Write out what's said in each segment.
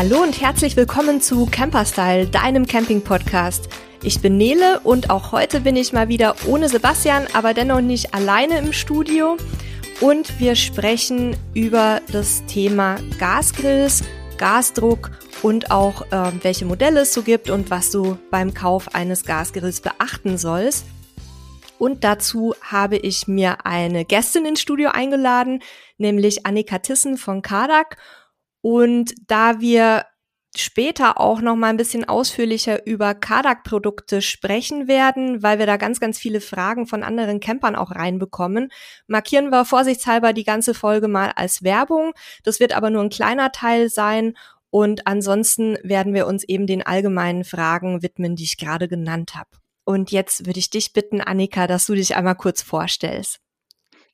Hallo und herzlich willkommen zu Camperstyle, deinem Camping-Podcast. Ich bin Nele und auch heute bin ich mal wieder ohne Sebastian, aber dennoch nicht alleine im Studio. Und wir sprechen über das Thema Gasgrills, Gasdruck und auch äh, welche Modelle es so gibt und was du beim Kauf eines Gasgrills beachten sollst. Und dazu habe ich mir eine Gästin ins Studio eingeladen, nämlich Annika Tissen von Kadak. Und da wir später auch noch mal ein bisschen ausführlicher über Kadak-Produkte sprechen werden, weil wir da ganz, ganz viele Fragen von anderen Campern auch reinbekommen, markieren wir vorsichtshalber die ganze Folge mal als Werbung. Das wird aber nur ein kleiner Teil sein und ansonsten werden wir uns eben den allgemeinen Fragen widmen, die ich gerade genannt habe. Und jetzt würde ich dich bitten, Annika, dass du dich einmal kurz vorstellst.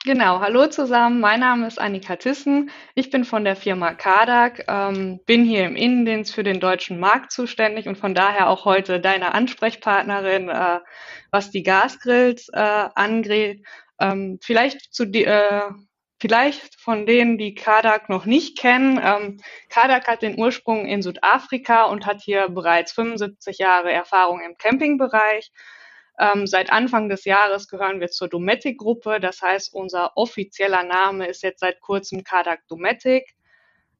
Genau, hallo zusammen. Mein Name ist Annika Tissen. Ich bin von der Firma Kadak, ähm, bin hier im Innendienst für den deutschen Markt zuständig und von daher auch heute deine Ansprechpartnerin, äh, was die Gasgrills äh, angeht. Ähm, vielleicht zu die, äh, vielleicht von denen, die Kadak noch nicht kennen. Ähm, Kadak hat den Ursprung in Südafrika und hat hier bereits 75 Jahre Erfahrung im Campingbereich. Ähm, seit Anfang des Jahres gehören wir zur Dometic-Gruppe. Das heißt, unser offizieller Name ist jetzt seit kurzem Kadak Dometic.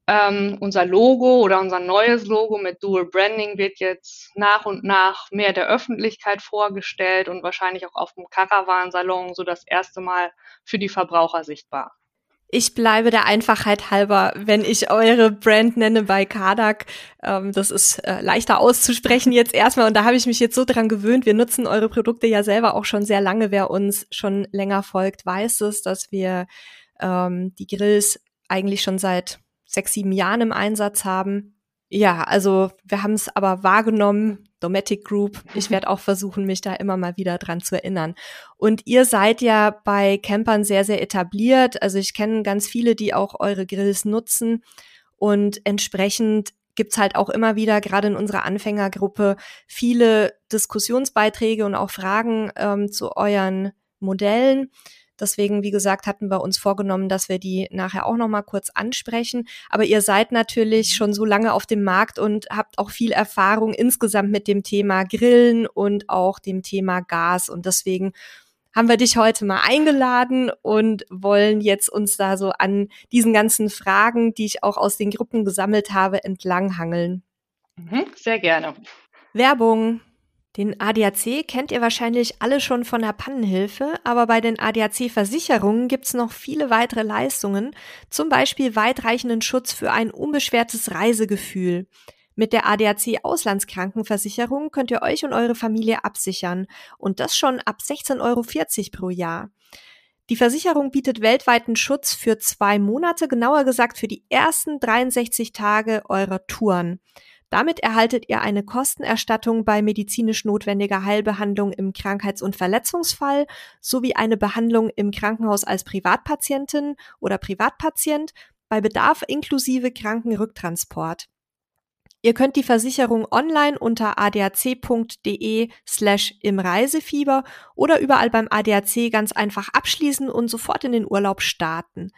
Ähm, unser Logo oder unser neues Logo mit Dual Branding wird jetzt nach und nach mehr der Öffentlichkeit vorgestellt und wahrscheinlich auch auf dem Caravan-Salon so das erste Mal für die Verbraucher sichtbar. Ich bleibe der Einfachheit halber, wenn ich eure Brand nenne bei Kadak. Ähm, das ist äh, leichter auszusprechen jetzt erstmal. Und da habe ich mich jetzt so dran gewöhnt. Wir nutzen eure Produkte ja selber auch schon sehr lange. Wer uns schon länger folgt, weiß es, dass wir ähm, die Grills eigentlich schon seit sechs, sieben Jahren im Einsatz haben. Ja, also wir haben es aber wahrgenommen, Dometic Group. Ich werde auch versuchen, mich da immer mal wieder dran zu erinnern. Und ihr seid ja bei Campern sehr, sehr etabliert. Also ich kenne ganz viele, die auch eure Grills nutzen. Und entsprechend gibt's halt auch immer wieder, gerade in unserer Anfängergruppe, viele Diskussionsbeiträge und auch Fragen ähm, zu euren Modellen. Deswegen, wie gesagt, hatten wir uns vorgenommen, dass wir die nachher auch noch mal kurz ansprechen. Aber ihr seid natürlich schon so lange auf dem Markt und habt auch viel Erfahrung insgesamt mit dem Thema Grillen und auch dem Thema Gas. Und deswegen haben wir dich heute mal eingeladen und wollen jetzt uns da so an diesen ganzen Fragen, die ich auch aus den Gruppen gesammelt habe, entlanghangeln. Mhm, sehr gerne. Werbung. Den ADAC kennt ihr wahrscheinlich alle schon von der Pannenhilfe, aber bei den ADAC-Versicherungen gibt's noch viele weitere Leistungen, zum Beispiel weitreichenden Schutz für ein unbeschwertes Reisegefühl. Mit der ADAC Auslandskrankenversicherung könnt ihr euch und eure Familie absichern und das schon ab 16,40 Euro pro Jahr. Die Versicherung bietet weltweiten Schutz für zwei Monate, genauer gesagt für die ersten 63 Tage eurer Touren. Damit erhaltet ihr eine Kostenerstattung bei medizinisch notwendiger Heilbehandlung im Krankheits- und Verletzungsfall sowie eine Behandlung im Krankenhaus als Privatpatientin oder Privatpatient bei Bedarf inklusive Krankenrücktransport. Ihr könnt die Versicherung online unter adac.de slash im Reisefieber oder überall beim ADAC ganz einfach abschließen und sofort in den Urlaub starten.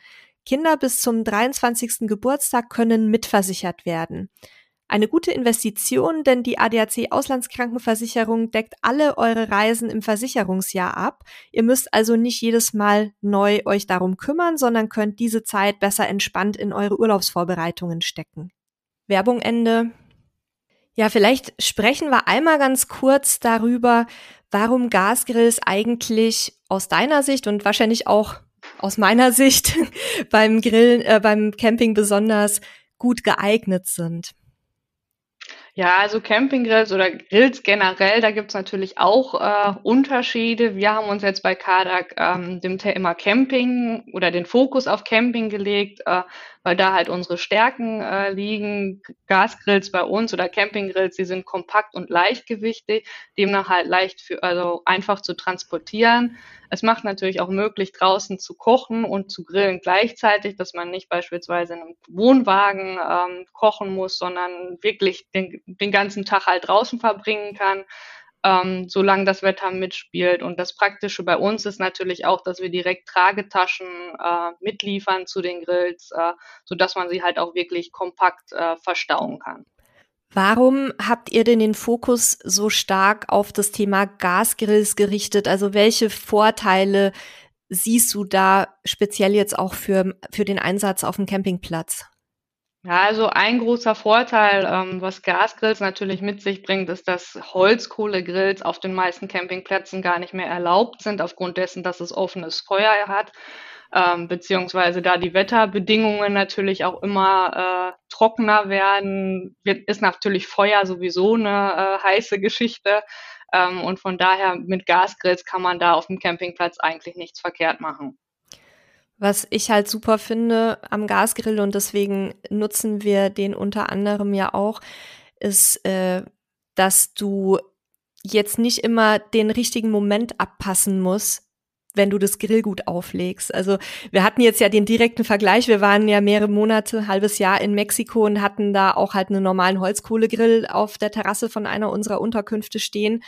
Kinder bis zum 23. Geburtstag können mitversichert werden. Eine gute Investition, denn die ADAC Auslandskrankenversicherung deckt alle eure Reisen im Versicherungsjahr ab. Ihr müsst also nicht jedes Mal neu euch darum kümmern, sondern könnt diese Zeit besser entspannt in eure Urlaubsvorbereitungen stecken. Werbung Ende. Ja, vielleicht sprechen wir einmal ganz kurz darüber, warum Gasgrills eigentlich aus deiner Sicht und wahrscheinlich auch aus meiner Sicht beim Grillen, äh, beim Camping besonders gut geeignet sind. Ja, also Campinggrills oder Grills generell, da gibt's natürlich auch äh, Unterschiede. Wir haben uns jetzt bei Kadak ähm, dem Thema Camping oder den Fokus auf Camping gelegt, äh, weil da halt unsere Stärken äh, liegen. Gasgrills bei uns oder Campinggrills, die sind kompakt und leichtgewichtig, demnach halt leicht für, also einfach zu transportieren. Es macht natürlich auch möglich, draußen zu kochen und zu grillen gleichzeitig, dass man nicht beispielsweise in einem Wohnwagen ähm, kochen muss, sondern wirklich den, den ganzen Tag halt draußen verbringen kann. ähm, solange das Wetter mitspielt. Und das Praktische bei uns ist natürlich auch, dass wir direkt Tragetaschen äh, mitliefern zu den Grills, äh, sodass man sie halt auch wirklich kompakt äh, verstauen kann. Warum habt ihr denn den Fokus so stark auf das Thema Gasgrills gerichtet? Also welche Vorteile siehst du da speziell jetzt auch für, für den Einsatz auf dem Campingplatz? Ja, also ein großer Vorteil, ähm, was Gasgrills natürlich mit sich bringt, ist, dass Holzkohlegrills auf den meisten Campingplätzen gar nicht mehr erlaubt sind, aufgrund dessen, dass es offenes Feuer hat ähm, beziehungsweise da die Wetterbedingungen natürlich auch immer äh, trockener werden, wird, ist natürlich Feuer sowieso eine äh, heiße Geschichte. Ähm, und von daher mit Gasgrills kann man da auf dem Campingplatz eigentlich nichts verkehrt machen. Was ich halt super finde am Gasgrill und deswegen nutzen wir den unter anderem ja auch, ist, äh, dass du jetzt nicht immer den richtigen Moment abpassen musst, wenn du das Grillgut auflegst. Also wir hatten jetzt ja den direkten Vergleich. Wir waren ja mehrere Monate, halbes Jahr in Mexiko und hatten da auch halt einen normalen Holzkohlegrill auf der Terrasse von einer unserer Unterkünfte stehen.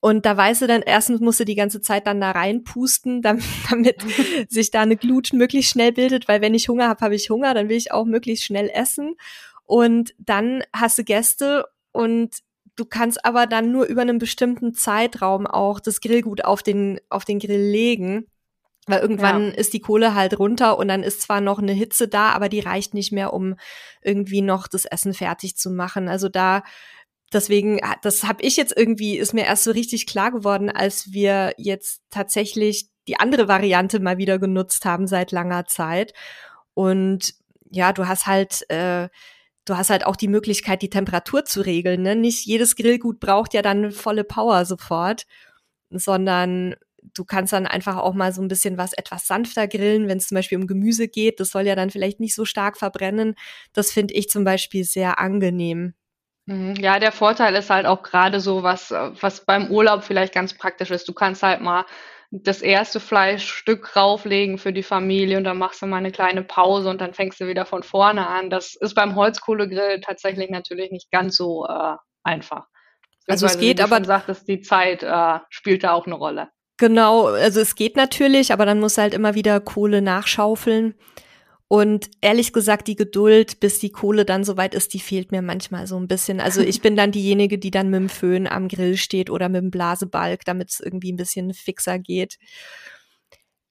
Und da weißt du dann, erstens musst du die ganze Zeit dann da reinpusten, damit, damit sich da eine Glut möglichst schnell bildet, weil wenn ich Hunger habe, habe ich Hunger, dann will ich auch möglichst schnell essen. Und dann hast du Gäste und Du kannst aber dann nur über einen bestimmten Zeitraum auch das Grillgut auf den, auf den Grill legen. Weil irgendwann ja. ist die Kohle halt runter und dann ist zwar noch eine Hitze da, aber die reicht nicht mehr, um irgendwie noch das Essen fertig zu machen. Also da, deswegen, das habe ich jetzt irgendwie, ist mir erst so richtig klar geworden, als wir jetzt tatsächlich die andere Variante mal wieder genutzt haben seit langer Zeit. Und ja, du hast halt äh, du hast halt auch die Möglichkeit, die Temperatur zu regeln. Ne? Nicht jedes Grillgut braucht ja dann volle Power sofort, sondern du kannst dann einfach auch mal so ein bisschen was etwas sanfter grillen, wenn es zum Beispiel um Gemüse geht. Das soll ja dann vielleicht nicht so stark verbrennen. Das finde ich zum Beispiel sehr angenehm. Mhm. Ja, der Vorteil ist halt auch gerade so, was, was beim Urlaub vielleicht ganz praktisch ist. Du kannst halt mal das erste Fleischstück rauflegen für die Familie und dann machst du mal eine kleine Pause und dann fängst du wieder von vorne an. Das ist beim Holzkohlegrill tatsächlich natürlich nicht ganz so äh, einfach. Also es geht, aber sagt, dass die Zeit äh, spielt da auch eine Rolle. Genau, also es geht natürlich, aber dann musst du halt immer wieder Kohle nachschaufeln. Und ehrlich gesagt, die Geduld, bis die Kohle dann soweit ist, die fehlt mir manchmal so ein bisschen. Also ich bin dann diejenige, die dann mit dem Föhn am Grill steht oder mit dem Blasebalg, damit es irgendwie ein bisschen fixer geht.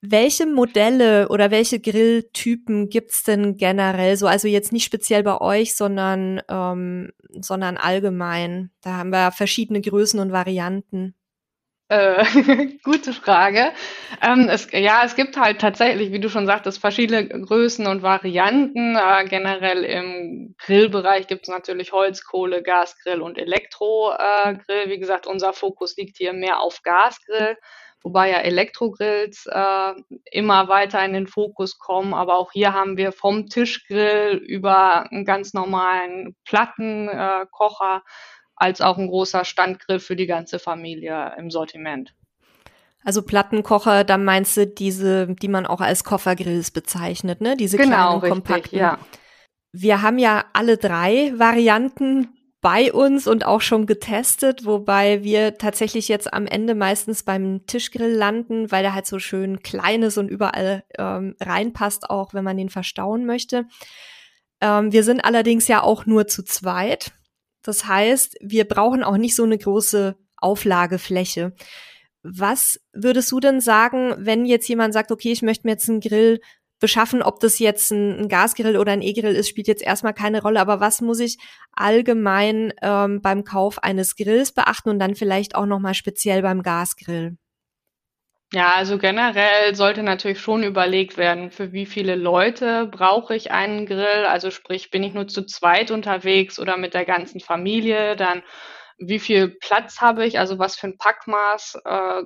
Welche Modelle oder welche Grilltypen gibt's denn generell so? Also jetzt nicht speziell bei euch, sondern, ähm, sondern allgemein. Da haben wir verschiedene Größen und Varianten. Äh, gute Frage. Ähm, es, ja, es gibt halt tatsächlich, wie du schon sagtest, verschiedene Größen und Varianten. Äh, generell im Grillbereich gibt es natürlich Holz, Kohle, Gasgrill und Elektrogrill. Wie gesagt, unser Fokus liegt hier mehr auf Gasgrill, wobei ja Elektrogrills äh, immer weiter in den Fokus kommen. Aber auch hier haben wir vom Tischgrill über einen ganz normalen Plattenkocher als auch ein großer Standgrill für die ganze Familie im Sortiment. Also Plattenkocher, da meinst du diese, die man auch als Koffergrills bezeichnet, ne? Diese genau, kleinen, kompakten. ja. Wir haben ja alle drei Varianten bei uns und auch schon getestet, wobei wir tatsächlich jetzt am Ende meistens beim Tischgrill landen, weil der halt so schön klein ist und überall ähm, reinpasst, auch wenn man den verstauen möchte. Ähm, wir sind allerdings ja auch nur zu zweit. Das heißt, wir brauchen auch nicht so eine große Auflagefläche. Was würdest du denn sagen, wenn jetzt jemand sagt, okay, ich möchte mir jetzt einen Grill beschaffen, ob das jetzt ein, Gasgrill oder ein E-Grill ist, spielt jetzt erstmal keine Rolle. Aber was muss ich allgemein ähm, beim Kauf eines Grills beachten und dann vielleicht auch nochmal speziell beim Gasgrill? Ja, also generell sollte natürlich schon überlegt werden, für wie viele Leute brauche ich einen Grill. Also sprich, bin ich nur zu zweit unterwegs oder mit der ganzen Familie, dann wie viel Platz habe ich, also was für ein Packmaß äh,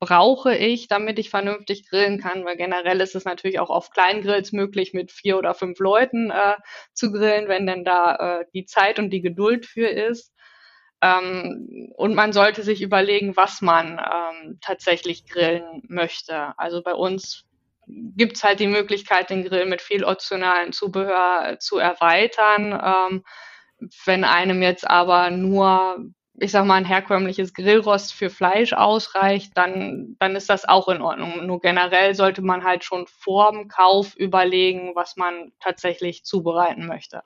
brauche ich, damit ich vernünftig grillen kann, weil generell ist es natürlich auch auf Kleingrills möglich, mit vier oder fünf Leuten äh, zu grillen, wenn denn da äh, die Zeit und die Geduld für ist. Ähm, und man sollte sich überlegen, was man ähm, tatsächlich grillen möchte. Also bei uns gibt es halt die Möglichkeit, den Grill mit viel optionalen Zubehör zu erweitern. Ähm, wenn einem jetzt aber nur ich sag mal, ein herkömmliches Grillrost für Fleisch ausreicht, dann, dann ist das auch in Ordnung. Nur generell sollte man halt schon vor dem Kauf überlegen, was man tatsächlich zubereiten möchte.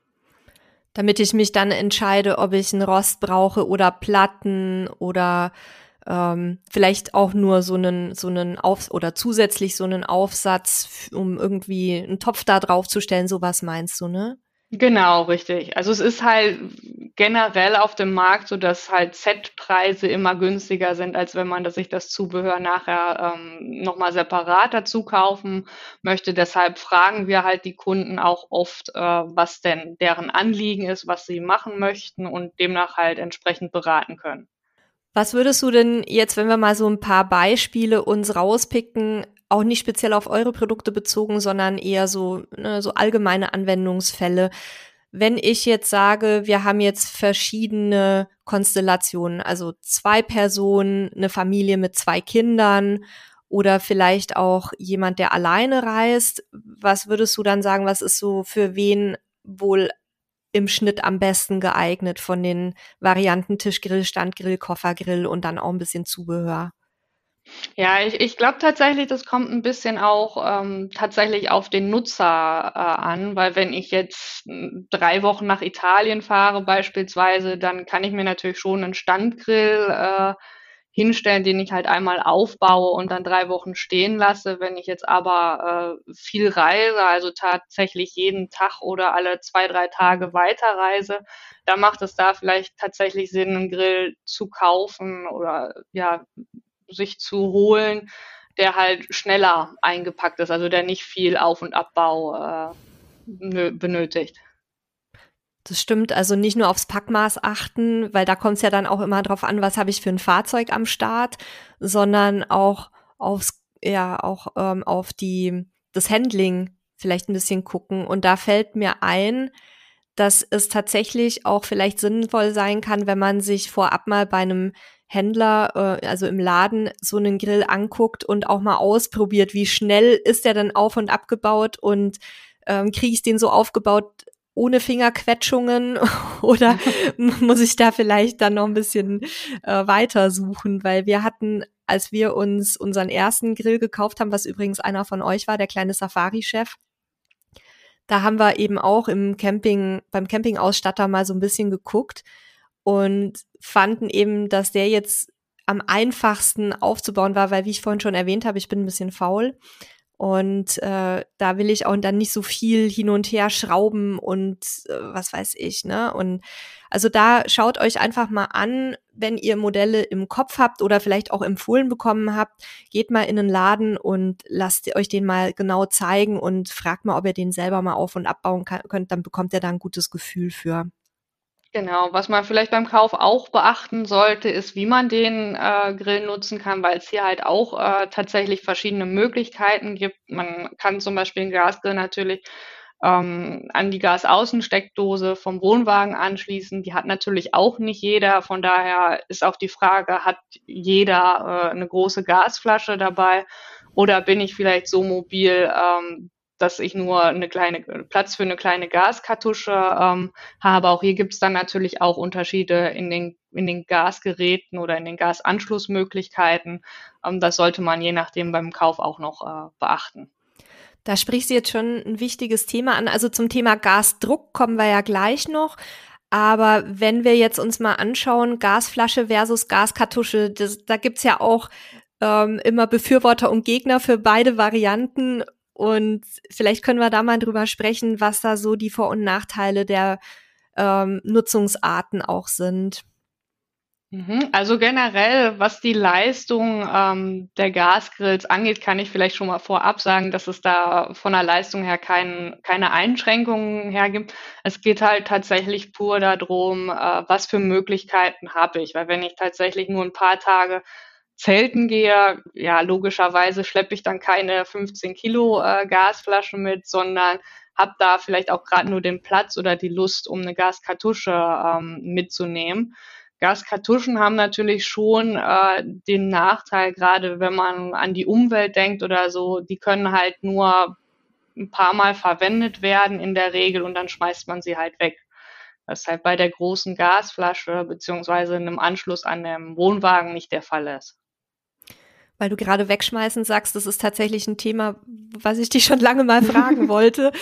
Damit ich mich dann entscheide, ob ich einen Rost brauche oder Platten oder ähm, vielleicht auch nur so einen, so einen Auf oder zusätzlich so einen Aufsatz, um irgendwie einen Topf da drauf zu stellen, sowas meinst du, ne? Genau, richtig. Also es ist halt generell auf dem Markt so, dass halt Setpreise immer günstiger sind, als wenn man sich das Zubehör nachher ähm, nochmal separat dazu kaufen möchte. Deshalb fragen wir halt die Kunden auch oft, äh, was denn deren Anliegen ist, was sie machen möchten und demnach halt entsprechend beraten können. Was würdest du denn jetzt, wenn wir mal so ein paar Beispiele uns rauspicken, auch nicht speziell auf eure Produkte bezogen, sondern eher so, ne, so allgemeine Anwendungsfälle. Wenn ich jetzt sage, wir haben jetzt verschiedene Konstellationen, also zwei Personen, eine Familie mit zwei Kindern oder vielleicht auch jemand, der alleine reist, was würdest du dann sagen, was ist so für wen wohl im Schnitt am besten geeignet von den Varianten Tischgrill, Standgrill, Koffergrill und dann auch ein bisschen Zubehör? Ja, ich, ich glaube tatsächlich, das kommt ein bisschen auch ähm, tatsächlich auf den Nutzer äh, an, weil wenn ich jetzt hm, drei Wochen nach Italien fahre beispielsweise, dann kann ich mir natürlich schon einen Standgrill äh, hinstellen, den ich halt einmal aufbaue und dann drei Wochen stehen lasse. Wenn ich jetzt aber äh, viel reise, also tatsächlich jeden Tag oder alle zwei, drei Tage weiterreise, dann macht es da vielleicht tatsächlich Sinn, einen Grill zu kaufen oder ja, sich zu holen, der halt schneller eingepackt ist, also der nicht viel Auf- und Abbau äh, benötigt. Das stimmt, also nicht nur aufs Packmaß achten, weil da kommt es ja dann auch immer drauf an, was habe ich für ein Fahrzeug am Start, sondern auch aufs, ja, auch ähm, auf die, das Handling vielleicht ein bisschen gucken. Und da fällt mir ein, dass es tatsächlich auch vielleicht sinnvoll sein kann, wenn man sich vorab mal bei einem Händler, äh, also im Laden, so einen Grill anguckt und auch mal ausprobiert, wie schnell ist der dann auf und abgebaut und ähm, kriege ich den so aufgebaut ohne Fingerquetschungen oder muss ich da vielleicht dann noch ein bisschen äh, weiter suchen, weil wir hatten, als wir uns unseren ersten Grill gekauft haben, was übrigens einer von euch war, der kleine Safari-Chef, da haben wir eben auch im Camping, beim Campingausstatter mal so ein bisschen geguckt und fanden eben, dass der jetzt am einfachsten aufzubauen war, weil wie ich vorhin schon erwähnt habe, ich bin ein bisschen faul und äh, da will ich auch dann nicht so viel hin und her schrauben und äh, was weiß ich, ne? Und also da schaut euch einfach mal an, wenn ihr Modelle im Kopf habt oder vielleicht auch empfohlen bekommen habt, geht mal in den Laden und lasst euch den mal genau zeigen und fragt mal, ob ihr den selber mal auf und abbauen könnt, dann bekommt ihr da ein gutes Gefühl für. Genau, was man vielleicht beim Kauf auch beachten sollte, ist, wie man den äh, Grill nutzen kann, weil es hier halt auch äh, tatsächlich verschiedene Möglichkeiten gibt. Man kann zum Beispiel den Gasgrill natürlich ähm, an die Gasaußensteckdose vom Wohnwagen anschließen. Die hat natürlich auch nicht jeder. Von daher ist auch die Frage, hat jeder äh, eine große Gasflasche dabei? Oder bin ich vielleicht so mobil, ähm, dass ich nur eine kleine Platz für eine kleine Gaskartusche ähm, habe. Auch hier gibt es dann natürlich auch Unterschiede in den, in den Gasgeräten oder in den Gasanschlussmöglichkeiten. Ähm, das sollte man je nachdem beim Kauf auch noch äh, beachten. Da sprichst du jetzt schon ein wichtiges Thema an. Also zum Thema Gasdruck kommen wir ja gleich noch. Aber wenn wir jetzt uns mal anschauen, Gasflasche versus Gaskartusche, das, da gibt's ja auch ähm, immer Befürworter und Gegner für beide Varianten. Und vielleicht können wir da mal drüber sprechen, was da so die Vor- und Nachteile der ähm, Nutzungsarten auch sind. Mhm. Also generell, was die Leistung ähm, der Gasgrills angeht, kann ich vielleicht schon mal vorab sagen, dass es da von der Leistung her kein, keine Einschränkungen hergibt. Es geht halt tatsächlich pur darum, äh, was für Möglichkeiten habe ich. Weil wenn ich tatsächlich nur ein paar Tage Zelten gehe, ja, logischerweise schleppe ich dann keine 15 Kilo äh, Gasflaschen mit, sondern habe da vielleicht auch gerade nur den Platz oder die Lust, um eine Gaskartusche ähm, mitzunehmen. Gaskartuschen haben natürlich schon äh, den Nachteil, gerade wenn man an die Umwelt denkt oder so, die können halt nur ein paar Mal verwendet werden in der Regel und dann schmeißt man sie halt weg. Das ist halt bei der großen Gasflasche beziehungsweise einem Anschluss an dem Wohnwagen nicht der Fall ist. Weil du gerade wegschmeißen sagst, das ist tatsächlich ein Thema, was ich dich schon lange mal fragen wollte.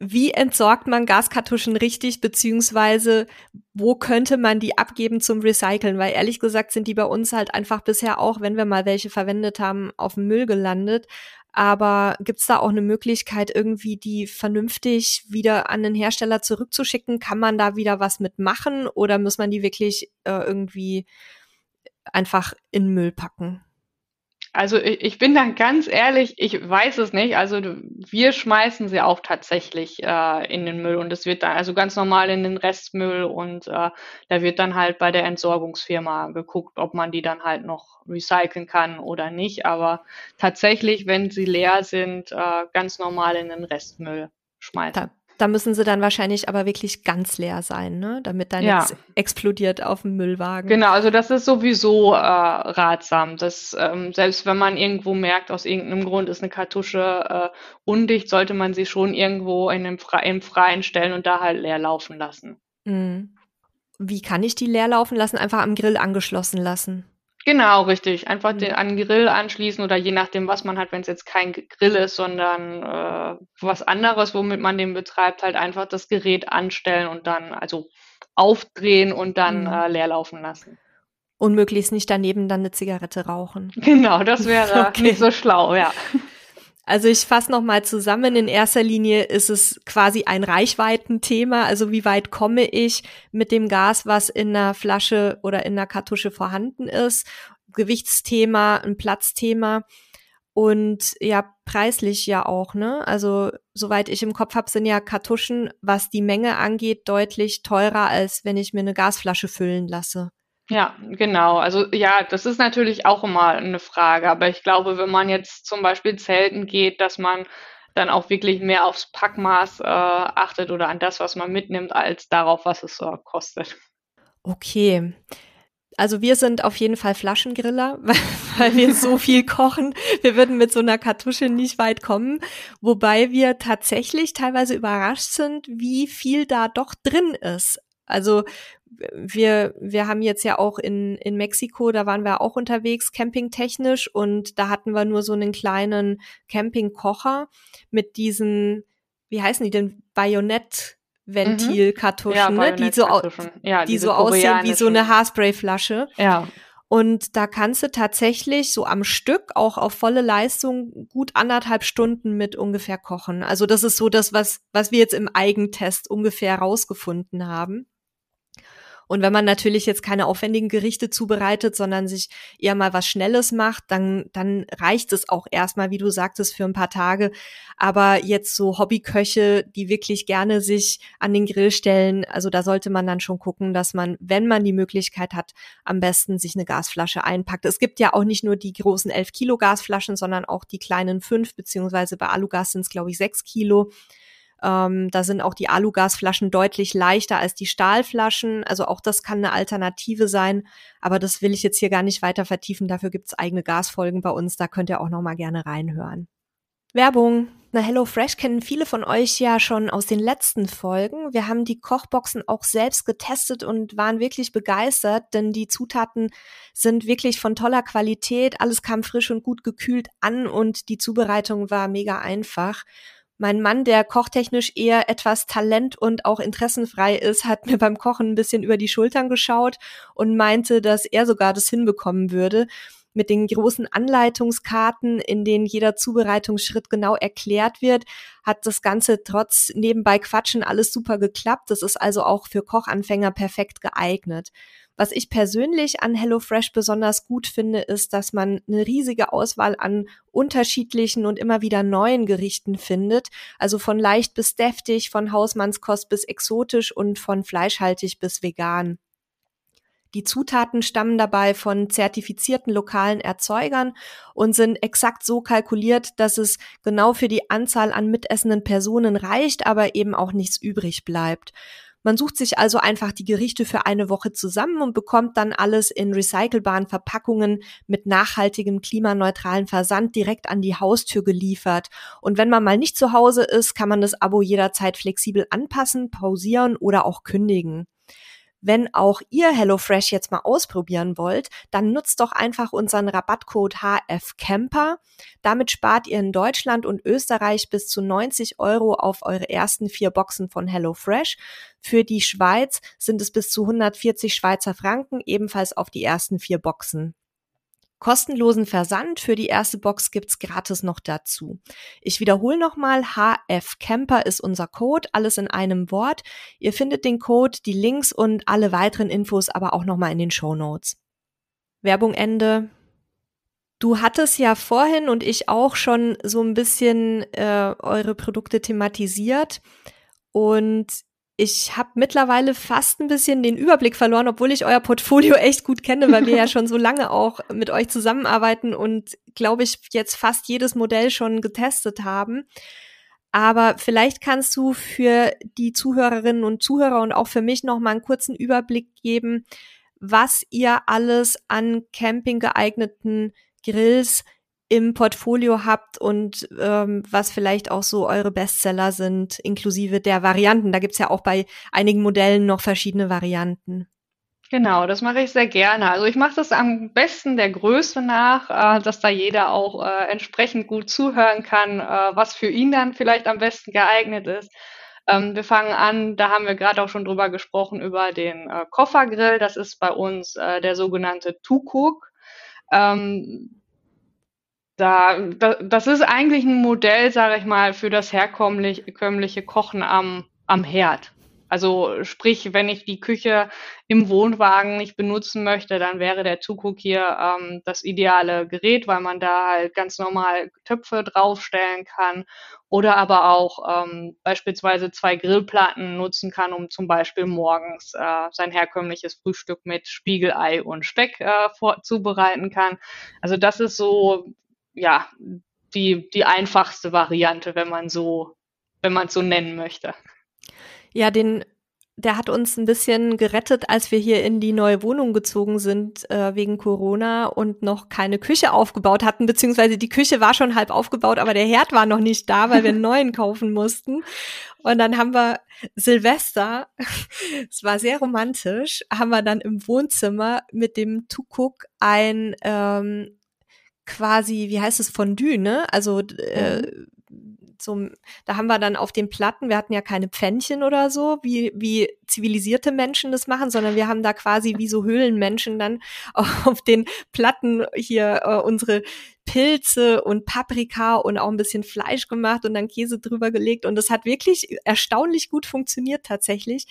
Wie entsorgt man Gaskartuschen richtig, beziehungsweise wo könnte man die abgeben zum Recyceln? Weil ehrlich gesagt sind die bei uns halt einfach bisher auch, wenn wir mal welche verwendet haben, auf dem Müll gelandet. Aber gibt's da auch eine Möglichkeit, irgendwie die vernünftig wieder an den Hersteller zurückzuschicken? Kann man da wieder was mitmachen oder muss man die wirklich äh, irgendwie einfach in Müll packen? Also ich, ich bin dann ganz ehrlich, ich weiß es nicht. Also wir schmeißen sie auch tatsächlich äh, in den Müll und es wird dann also ganz normal in den Restmüll und äh, da wird dann halt bei der Entsorgungsfirma geguckt, ob man die dann halt noch recyceln kann oder nicht. Aber tatsächlich, wenn sie leer sind, äh, ganz normal in den Restmüll schmeißen. Da da müssen sie dann wahrscheinlich aber wirklich ganz leer sein, ne? damit dann ja. nichts explodiert auf dem Müllwagen. Genau, also das ist sowieso äh, ratsam. Dass, ähm, selbst wenn man irgendwo merkt, aus irgendeinem Grund ist eine Kartusche äh, undicht, sollte man sie schon irgendwo in einem Fre im Freien stellen und da halt leer laufen lassen. Mhm. Wie kann ich die leer laufen lassen? Einfach am Grill angeschlossen lassen. Genau, richtig. Einfach den, mhm. an den Grill anschließen oder je nachdem, was man hat, wenn es jetzt kein Grill ist, sondern äh, was anderes, womit man den betreibt, halt einfach das Gerät anstellen und dann also aufdrehen und dann mhm. äh, leer laufen lassen. Und möglichst nicht daneben dann eine Zigarette rauchen. Genau, das wäre okay. nicht so schlau, ja. Also ich fasse nochmal zusammen. In erster Linie ist es quasi ein Reichweitenthema. Also wie weit komme ich mit dem Gas, was in einer Flasche oder in einer Kartusche vorhanden ist? Gewichtsthema, ein Platzthema und ja, preislich ja auch, ne? Also soweit ich im Kopf habe, sind ja Kartuschen, was die Menge angeht, deutlich teurer, als wenn ich mir eine Gasflasche füllen lasse. Ja, genau. Also ja, das ist natürlich auch immer eine Frage. Aber ich glaube, wenn man jetzt zum Beispiel zelten geht, dass man dann auch wirklich mehr aufs Packmaß äh, achtet oder an das, was man mitnimmt, als darauf, was es äh, kostet. Okay. Also wir sind auf jeden Fall Flaschengriller, weil, weil wir so viel kochen. Wir würden mit so einer Kartusche nicht weit kommen. Wobei wir tatsächlich teilweise überrascht sind, wie viel da doch drin ist. Also wir, wir haben jetzt ja auch in, in Mexiko, da waren wir auch unterwegs, campingtechnisch, und da hatten wir nur so einen kleinen Campingkocher mit diesen, wie heißen die denn, Bajonett- Ventilkartuschen, mhm. ja, ne? die so, ja, die so aussehen wie so eine Haarsprayflasche. Ja. Und da kannst du tatsächlich so am Stück auch auf volle Leistung gut anderthalb Stunden mit ungefähr kochen. Also das ist so das, was, was wir jetzt im Eigentest ungefähr rausgefunden haben. Und wenn man natürlich jetzt keine aufwendigen Gerichte zubereitet, sondern sich eher mal was Schnelles macht, dann, dann reicht es auch erstmal, wie du sagtest, für ein paar Tage. Aber jetzt so Hobbyköche, die wirklich gerne sich an den Grill stellen, also da sollte man dann schon gucken, dass man, wenn man die Möglichkeit hat, am besten sich eine Gasflasche einpackt. Es gibt ja auch nicht nur die großen 11 Kilo Gasflaschen, sondern auch die kleinen 5, beziehungsweise bei Alugas sind es, glaube ich, 6 Kilo. Ähm, da sind auch die Alugasflaschen deutlich leichter als die Stahlflaschen. Also auch das kann eine Alternative sein. Aber das will ich jetzt hier gar nicht weiter vertiefen. Dafür gibt's eigene Gasfolgen bei uns. Da könnt ihr auch noch mal gerne reinhören. Werbung. Na, HelloFresh kennen viele von euch ja schon aus den letzten Folgen. Wir haben die Kochboxen auch selbst getestet und waren wirklich begeistert, denn die Zutaten sind wirklich von toller Qualität. Alles kam frisch und gut gekühlt an und die Zubereitung war mega einfach. Mein Mann, der kochtechnisch eher etwas talent- und auch interessenfrei ist, hat mir beim Kochen ein bisschen über die Schultern geschaut und meinte, dass er sogar das hinbekommen würde mit den großen Anleitungskarten, in denen jeder Zubereitungsschritt genau erklärt wird, hat das Ganze trotz nebenbei Quatschen alles super geklappt. Das ist also auch für Kochanfänger perfekt geeignet. Was ich persönlich an HelloFresh besonders gut finde, ist, dass man eine riesige Auswahl an unterschiedlichen und immer wieder neuen Gerichten findet. Also von leicht bis deftig, von Hausmannskost bis exotisch und von fleischhaltig bis vegan. Die Zutaten stammen dabei von zertifizierten lokalen Erzeugern und sind exakt so kalkuliert, dass es genau für die Anzahl an mitessenden Personen reicht, aber eben auch nichts übrig bleibt. Man sucht sich also einfach die Gerichte für eine Woche zusammen und bekommt dann alles in recycelbaren Verpackungen mit nachhaltigem, klimaneutralen Versand direkt an die Haustür geliefert. Und wenn man mal nicht zu Hause ist, kann man das Abo jederzeit flexibel anpassen, pausieren oder auch kündigen. Wenn auch ihr HelloFresh jetzt mal ausprobieren wollt, dann nutzt doch einfach unseren Rabattcode HFCamper. Damit spart ihr in Deutschland und Österreich bis zu 90 Euro auf eure ersten vier Boxen von HelloFresh. Für die Schweiz sind es bis zu 140 Schweizer Franken, ebenfalls auf die ersten vier Boxen. Kostenlosen Versand für die erste Box gibt's gratis noch dazu. Ich wiederhole nochmal, HF Camper ist unser Code, alles in einem Wort. Ihr findet den Code, die Links und alle weiteren Infos aber auch nochmal in den Show Notes. Werbung Ende. Du hattest ja vorhin und ich auch schon so ein bisschen äh, eure Produkte thematisiert und ich habe mittlerweile fast ein bisschen den Überblick verloren, obwohl ich euer Portfolio echt gut kenne, weil wir ja schon so lange auch mit euch zusammenarbeiten und glaube ich jetzt fast jedes Modell schon getestet haben. Aber vielleicht kannst du für die Zuhörerinnen und Zuhörer und auch für mich noch mal einen kurzen Überblick geben, was ihr alles an Camping geeigneten Grills im Portfolio habt und ähm, was vielleicht auch so eure Bestseller sind, inklusive der Varianten. Da gibt's ja auch bei einigen Modellen noch verschiedene Varianten. Genau, das mache ich sehr gerne. Also ich mache das am besten der Größe nach, äh, dass da jeder auch äh, entsprechend gut zuhören kann, äh, was für ihn dann vielleicht am besten geeignet ist. Ähm, wir fangen an, da haben wir gerade auch schon drüber gesprochen, über den äh, Koffergrill. Das ist bei uns äh, der sogenannte Tukuk. Ähm, da, da, das ist eigentlich ein Modell, sage ich mal, für das herkömmliche Kochen am, am Herd. Also sprich, wenn ich die Küche im Wohnwagen nicht benutzen möchte, dann wäre der Tukuk hier ähm, das ideale Gerät, weil man da halt ganz normal Töpfe draufstellen kann oder aber auch ähm, beispielsweise zwei Grillplatten nutzen kann, um zum Beispiel morgens äh, sein herkömmliches Frühstück mit Spiegelei und Speck äh, vorzubereiten kann. Also das ist so ja, die, die einfachste Variante, wenn man so, wenn man es so nennen möchte. Ja, den, der hat uns ein bisschen gerettet, als wir hier in die neue Wohnung gezogen sind äh, wegen Corona und noch keine Küche aufgebaut hatten, beziehungsweise die Küche war schon halb aufgebaut, aber der Herd war noch nicht da, weil wir einen neuen kaufen mussten. Und dann haben wir Silvester, es war sehr romantisch, haben wir dann im Wohnzimmer mit dem Tukuk ein ähm, quasi, wie heißt es, Fondue, ne? Also äh, mhm. zum, da haben wir dann auf den Platten, wir hatten ja keine Pfännchen oder so, wie, wie zivilisierte Menschen das machen, sondern wir haben da quasi wie so Höhlenmenschen dann auf den Platten hier äh, unsere Pilze und Paprika und auch ein bisschen Fleisch gemacht und dann Käse drüber gelegt und das hat wirklich erstaunlich gut funktioniert tatsächlich.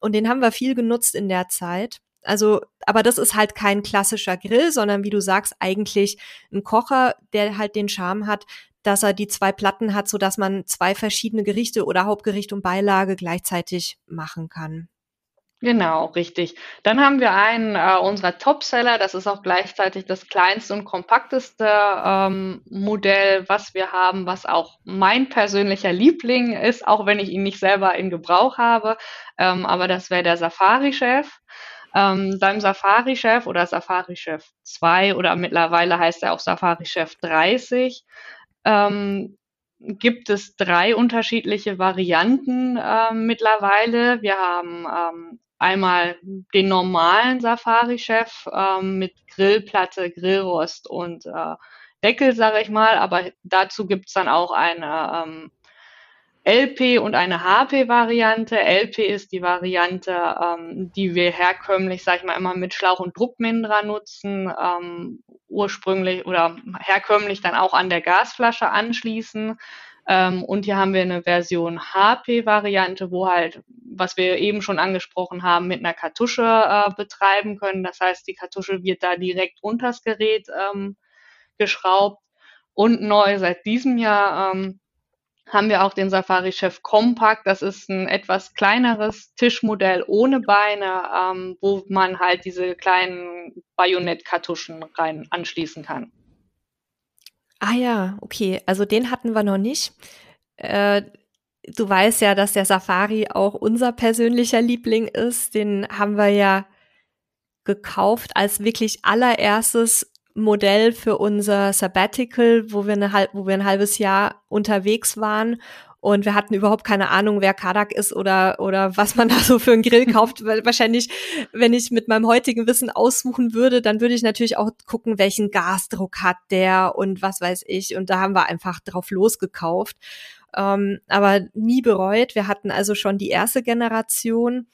Und den haben wir viel genutzt in der Zeit. Also, aber das ist halt kein klassischer Grill, sondern wie du sagst, eigentlich ein Kocher, der halt den Charme hat, dass er die zwei Platten hat, so dass man zwei verschiedene Gerichte oder Hauptgericht und Beilage gleichzeitig machen kann. Genau, richtig. Dann haben wir einen äh, unserer Topseller, das ist auch gleichzeitig das kleinste und kompakteste ähm, Modell, was wir haben, was auch mein persönlicher Liebling ist, auch wenn ich ihn nicht selber in Gebrauch habe. Ähm, aber das wäre der Safari-Chef. Ähm, beim Safari-Chef oder Safari-Chef 2 oder mittlerweile heißt er auch Safari-Chef 30, ähm, gibt es drei unterschiedliche Varianten äh, mittlerweile. Wir haben ähm, einmal den normalen Safari-Chef ähm, mit Grillplatte, Grillrost und äh, Deckel, sage ich mal, aber dazu gibt es dann auch eine ähm, LP und eine HP-Variante. LP ist die Variante, ähm, die wir herkömmlich, sag ich mal, immer mit Schlauch- und Druckmindra nutzen, ähm, ursprünglich oder herkömmlich dann auch an der Gasflasche anschließen. Ähm, und hier haben wir eine Version HP-Variante, wo halt, was wir eben schon angesprochen haben, mit einer Kartusche äh, betreiben können. Das heißt, die Kartusche wird da direkt unters Gerät ähm, geschraubt. Und neu seit diesem Jahr ähm, haben wir auch den Safari Chef Compact. Das ist ein etwas kleineres Tischmodell ohne Beine, ähm, wo man halt diese kleinen Bajonettkartuschen rein anschließen kann. Ah ja, okay. Also den hatten wir noch nicht. Äh, du weißt ja, dass der Safari auch unser persönlicher Liebling ist. Den haben wir ja gekauft als wirklich allererstes Modell für unser Sabbatical, wo wir, eine, wo wir ein halbes Jahr unterwegs waren und wir hatten überhaupt keine Ahnung, wer Kadak ist oder, oder was man da so für einen Grill kauft. Weil wahrscheinlich, wenn ich mit meinem heutigen Wissen aussuchen würde, dann würde ich natürlich auch gucken, welchen Gasdruck hat der und was weiß ich. Und da haben wir einfach drauf losgekauft. Ähm, aber nie bereut. Wir hatten also schon die erste Generation.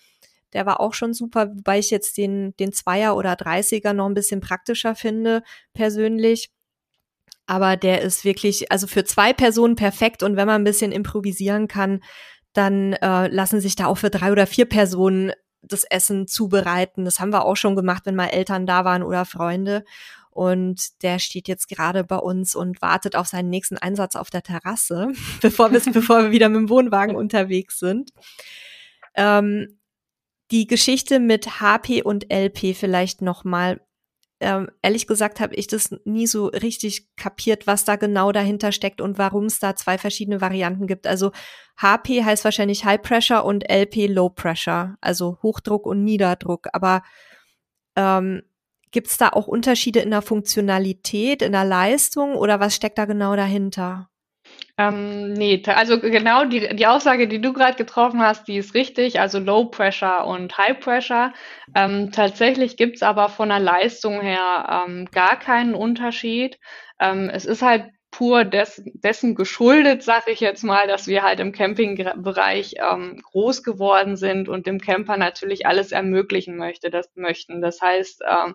Der war auch schon super, wobei ich jetzt den, den Zweier oder Dreißiger noch ein bisschen praktischer finde, persönlich aber der ist wirklich, also für zwei Personen perfekt und wenn man ein bisschen improvisieren kann, dann äh, lassen sich da auch für drei oder vier Personen das Essen zubereiten. Das haben wir auch schon gemacht, wenn mal Eltern da waren oder Freunde. Und der steht jetzt gerade bei uns und wartet auf seinen nächsten Einsatz auf der Terrasse, bevor, wir, bevor wir wieder mit dem Wohnwagen unterwegs sind. Ähm, die Geschichte mit HP und LP vielleicht nochmal ähm, ehrlich gesagt habe ich das nie so richtig kapiert, was da genau dahinter steckt und warum es da zwei verschiedene Varianten gibt. Also HP heißt wahrscheinlich High Pressure und LP Low Pressure, also Hochdruck und Niederdruck. Aber ähm, gibt es da auch Unterschiede in der Funktionalität, in der Leistung oder was steckt da genau dahinter? Ähm, nee, also genau die, die Aussage, die du gerade getroffen hast, die ist richtig, also Low Pressure und High Pressure. Ähm, tatsächlich gibt's aber von der Leistung her ähm, gar keinen Unterschied. Ähm, es ist halt pur des, dessen geschuldet, sage ich jetzt mal, dass wir halt im Campingbereich ähm, groß geworden sind und dem Camper natürlich alles ermöglichen möchte, das möchten. Das heißt, ähm,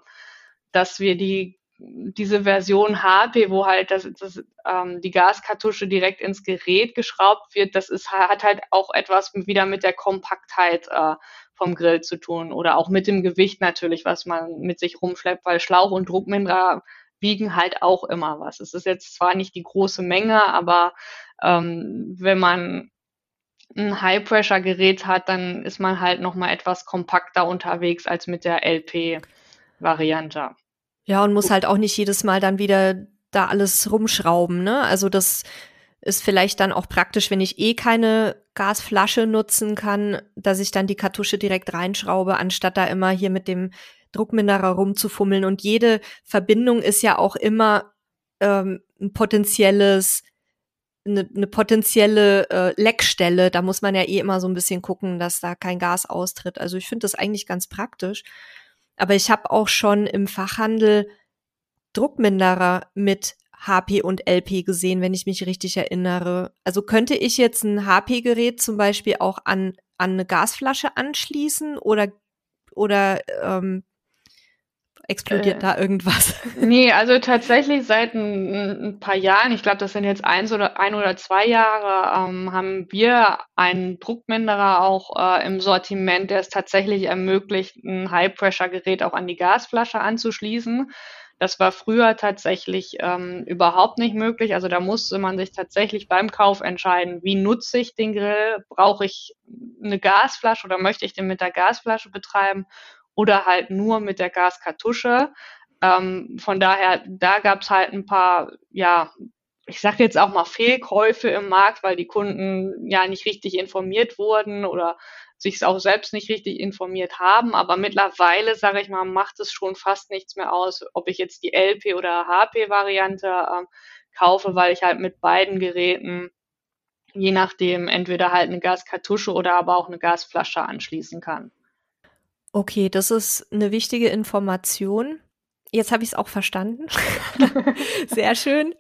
dass wir die diese Version HP, wo halt das, das, ähm, die Gaskartusche direkt ins Gerät geschraubt wird, das ist, hat halt auch etwas wieder mit der Kompaktheit äh, vom Grill zu tun oder auch mit dem Gewicht natürlich, was man mit sich rumschleppt, weil Schlauch und Druckminder wiegen halt auch immer was. Es ist jetzt zwar nicht die große Menge, aber ähm, wenn man ein High-Pressure-Gerät hat, dann ist man halt nochmal etwas kompakter unterwegs als mit der LP-Variante. Ja, und muss halt auch nicht jedes Mal dann wieder da alles rumschrauben, ne? Also das ist vielleicht dann auch praktisch, wenn ich eh keine Gasflasche nutzen kann, dass ich dann die Kartusche direkt reinschraube, anstatt da immer hier mit dem Druckminderer rumzufummeln. Und jede Verbindung ist ja auch immer ähm, ein potenzielles, eine, eine potenzielle äh, Leckstelle. Da muss man ja eh immer so ein bisschen gucken, dass da kein Gas austritt. Also ich finde das eigentlich ganz praktisch. Aber ich habe auch schon im Fachhandel Druckminderer mit HP und LP gesehen, wenn ich mich richtig erinnere. Also könnte ich jetzt ein HP-Gerät zum Beispiel auch an, an eine Gasflasche anschließen oder, oder ähm, explodiert äh, da irgendwas? Nee, also tatsächlich seit ein, ein paar Jahren, ich glaube, das sind jetzt eins oder ein oder zwei Jahre, ähm, haben wir einen Druckminderer auch äh, im Sortiment, der es tatsächlich ermöglicht, ein High-Pressure-Gerät auch an die Gasflasche anzuschließen. Das war früher tatsächlich ähm, überhaupt nicht möglich. Also da musste man sich tatsächlich beim Kauf entscheiden, wie nutze ich den Grill? Brauche ich eine Gasflasche oder möchte ich den mit der Gasflasche betreiben? Oder halt nur mit der Gaskartusche. Ähm, von daher, da gab es halt ein paar, ja, ich sage jetzt auch mal Fehlkäufe im Markt, weil die Kunden ja nicht richtig informiert wurden oder sich auch selbst nicht richtig informiert haben. Aber mittlerweile, sage ich mal, macht es schon fast nichts mehr aus, ob ich jetzt die LP oder HP-Variante äh, kaufe, weil ich halt mit beiden Geräten je nachdem entweder halt eine Gaskartusche oder aber auch eine Gasflasche anschließen kann. Okay, das ist eine wichtige Information. Jetzt habe ich es auch verstanden. Sehr schön.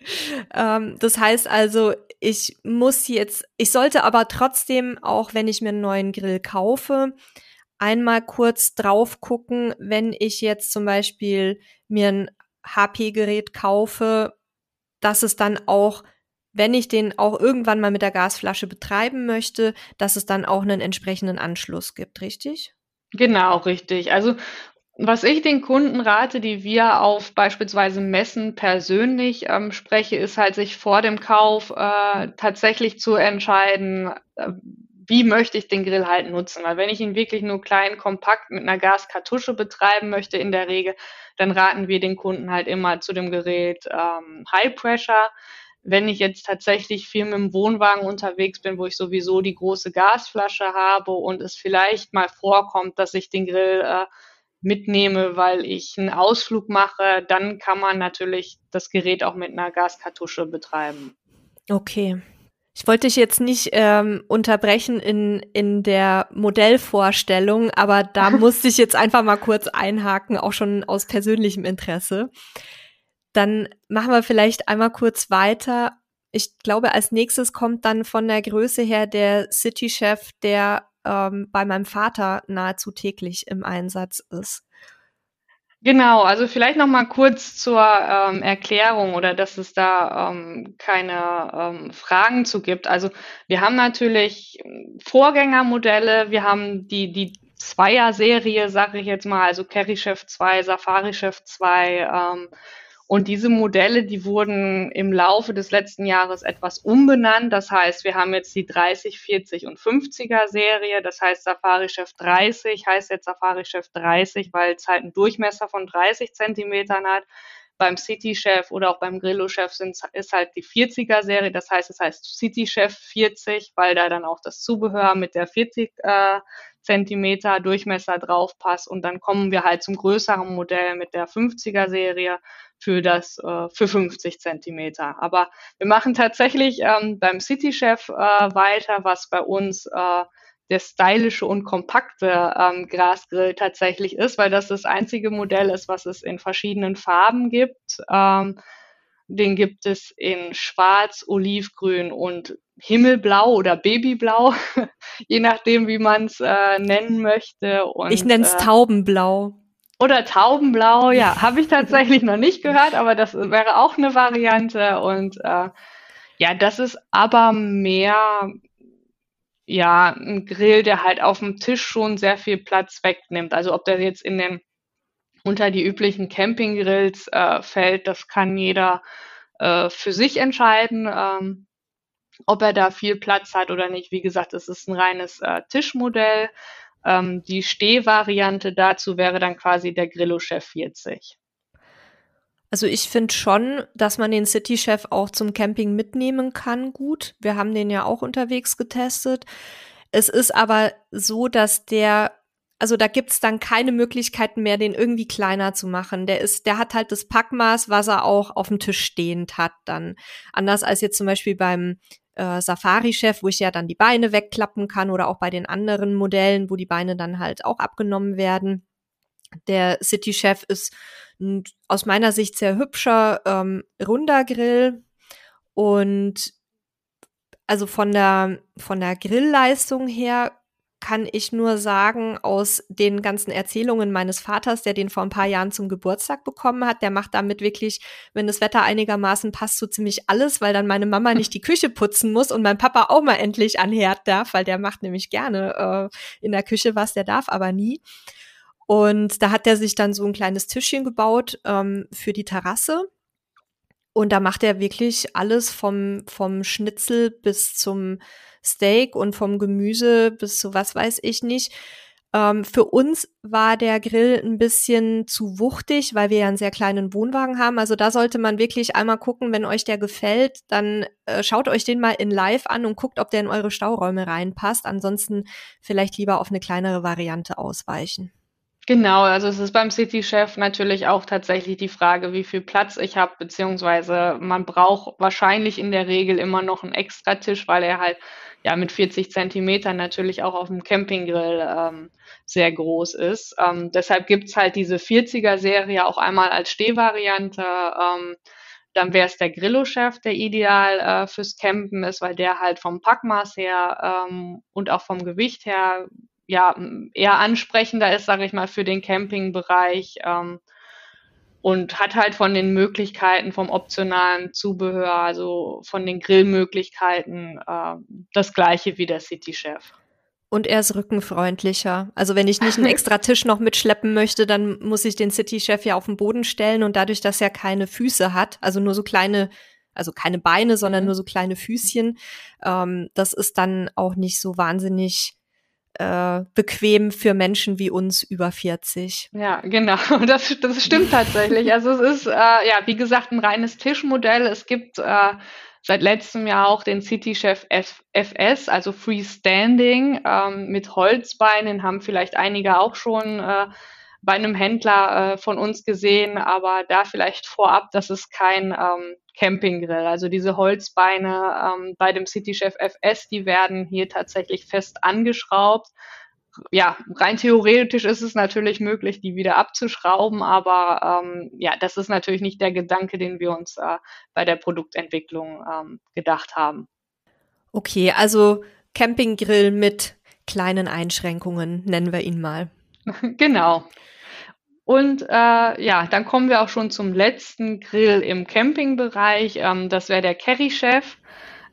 Ähm, das heißt also, ich muss jetzt, ich sollte aber trotzdem, auch wenn ich mir einen neuen Grill kaufe, einmal kurz drauf gucken, wenn ich jetzt zum Beispiel mir ein HP-Gerät kaufe, dass es dann auch, wenn ich den auch irgendwann mal mit der Gasflasche betreiben möchte, dass es dann auch einen entsprechenden Anschluss gibt, richtig? Genau, richtig. Also was ich den Kunden rate, die wir auf beispielsweise Messen persönlich ähm, spreche, ist halt sich vor dem Kauf äh, tatsächlich zu entscheiden, äh, wie möchte ich den Grill halt nutzen. Weil wenn ich ihn wirklich nur klein, kompakt mit einer Gaskartusche betreiben möchte in der Regel, dann raten wir den Kunden halt immer zu dem Gerät ähm, High Pressure. Wenn ich jetzt tatsächlich viel mit dem Wohnwagen unterwegs bin, wo ich sowieso die große Gasflasche habe und es vielleicht mal vorkommt, dass ich den Grill äh, mitnehme, weil ich einen Ausflug mache, dann kann man natürlich das Gerät auch mit einer Gaskartusche betreiben. Okay. Ich wollte dich jetzt nicht ähm, unterbrechen in, in der Modellvorstellung, aber da musste ich jetzt einfach mal kurz einhaken, auch schon aus persönlichem Interesse. Dann machen wir vielleicht einmal kurz weiter. Ich glaube, als nächstes kommt dann von der Größe her der City-Chef, der ähm, bei meinem Vater nahezu täglich im Einsatz ist. Genau, also vielleicht noch mal kurz zur ähm, Erklärung oder dass es da ähm, keine ähm, Fragen zu gibt. Also wir haben natürlich Vorgängermodelle, wir haben die die Zweier-Serie, sage ich jetzt mal, also Carry Chef 2, Safari Chef 2, ähm, und diese Modelle, die wurden im Laufe des letzten Jahres etwas umbenannt. Das heißt, wir haben jetzt die 30, 40 und 50er Serie. Das heißt, Safari Chef 30 heißt jetzt Safari Chef 30, weil es halt einen Durchmesser von 30 Zentimetern hat. Beim City Chef oder auch beim Grillo Chef ist halt die 40er Serie. Das heißt, es heißt City Chef 40, weil da dann auch das Zubehör mit der 40 äh, Zentimeter Durchmesser drauf passt. Und dann kommen wir halt zum größeren Modell mit der 50er Serie für das äh, für 50 Zentimeter. Aber wir machen tatsächlich ähm, beim City Chef äh, weiter, was bei uns äh, der stylische und kompakte ähm, Grasgrill tatsächlich ist, weil das das einzige Modell ist, was es in verschiedenen Farben gibt. Ähm, den gibt es in Schwarz, Olivgrün und Himmelblau oder Babyblau, je nachdem, wie man es äh, nennen möchte. Und, ich nenne es äh, Taubenblau. Oder Taubenblau, ja, habe ich tatsächlich noch nicht gehört, aber das wäre auch eine Variante. Und äh, ja, das ist aber mehr ja ein Grill, der halt auf dem Tisch schon sehr viel Platz wegnimmt. Also ob der jetzt in den unter die üblichen Campinggrills äh, fällt, das kann jeder äh, für sich entscheiden, ähm, ob er da viel Platz hat oder nicht. Wie gesagt, es ist ein reines äh, Tischmodell. Ähm, die Stehvariante dazu wäre dann quasi der Grillo Chef 40. Also ich finde schon, dass man den City Chef auch zum Camping mitnehmen kann, gut. Wir haben den ja auch unterwegs getestet. Es ist aber so, dass der, also da gibt's dann keine Möglichkeiten mehr, den irgendwie kleiner zu machen. Der ist, der hat halt das Packmaß, was er auch auf dem Tisch stehend hat dann. Anders als jetzt zum Beispiel beim äh, Safari-Chef, wo ich ja dann die Beine wegklappen kann oder auch bei den anderen Modellen, wo die Beine dann halt auch abgenommen werden. Der City-Chef ist ein, aus meiner Sicht sehr hübscher, ähm, runder Grill und also von der, von der Grillleistung her kann ich nur sagen, aus den ganzen Erzählungen meines Vaters, der den vor ein paar Jahren zum Geburtstag bekommen hat, der macht damit wirklich, wenn das Wetter einigermaßen passt, so ziemlich alles, weil dann meine Mama nicht die Küche putzen muss und mein Papa auch mal endlich an Herd darf, weil der macht nämlich gerne äh, in der Küche was, der darf aber nie. Und da hat er sich dann so ein kleines Tischchen gebaut ähm, für die Terrasse. Und da macht er wirklich alles vom, vom Schnitzel bis zum Steak und vom Gemüse bis zu was weiß ich nicht. Ähm, für uns war der Grill ein bisschen zu wuchtig, weil wir ja einen sehr kleinen Wohnwagen haben. Also da sollte man wirklich einmal gucken, wenn euch der gefällt, dann äh, schaut euch den mal in Live an und guckt, ob der in eure Stauräume reinpasst. Ansonsten vielleicht lieber auf eine kleinere Variante ausweichen. Genau, also es ist beim City-Chef natürlich auch tatsächlich die Frage, wie viel Platz ich habe, beziehungsweise man braucht wahrscheinlich in der Regel immer noch einen Extratisch, weil er halt ja mit 40 Zentimetern natürlich auch auf dem Campinggrill ähm, sehr groß ist. Ähm, deshalb gibt's halt diese 40er-Serie auch einmal als Stehvariante. Ähm, dann wäre es der Grillo-Chef, der ideal äh, fürs Campen ist, weil der halt vom Packmaß her ähm, und auch vom Gewicht her ja eher ansprechender ist, sage ich mal, für den Campingbereich. Ähm, und hat halt von den Möglichkeiten vom optionalen Zubehör, also von den Grillmöglichkeiten, äh, das gleiche wie der City-Chef. Und er ist rückenfreundlicher. Also wenn ich nicht einen extra Tisch noch mitschleppen möchte, dann muss ich den City-Chef ja auf den Boden stellen und dadurch, dass er keine Füße hat, also nur so kleine, also keine Beine, sondern mhm. nur so kleine Füßchen, ähm, das ist dann auch nicht so wahnsinnig äh, bequem für Menschen wie uns über 40. Ja, genau. Das, das stimmt tatsächlich. Also es ist, äh, ja, wie gesagt, ein reines Tischmodell. Es gibt äh, seit letztem Jahr auch den City Chef FS, also Freestanding ähm, mit Holzbeinen, haben vielleicht einige auch schon äh, bei einem Händler äh, von uns gesehen, aber da vielleicht vorab, das ist kein ähm, Campinggrill. Also diese Holzbeine ähm, bei dem City Chef FS, die werden hier tatsächlich fest angeschraubt. Ja, rein theoretisch ist es natürlich möglich, die wieder abzuschrauben, aber ähm, ja, das ist natürlich nicht der Gedanke, den wir uns äh, bei der Produktentwicklung ähm, gedacht haben. Okay, also Campinggrill mit kleinen Einschränkungen, nennen wir ihn mal. genau. Und äh, ja, dann kommen wir auch schon zum letzten Grill im Campingbereich. Ähm, das wäre der Kerry Chef.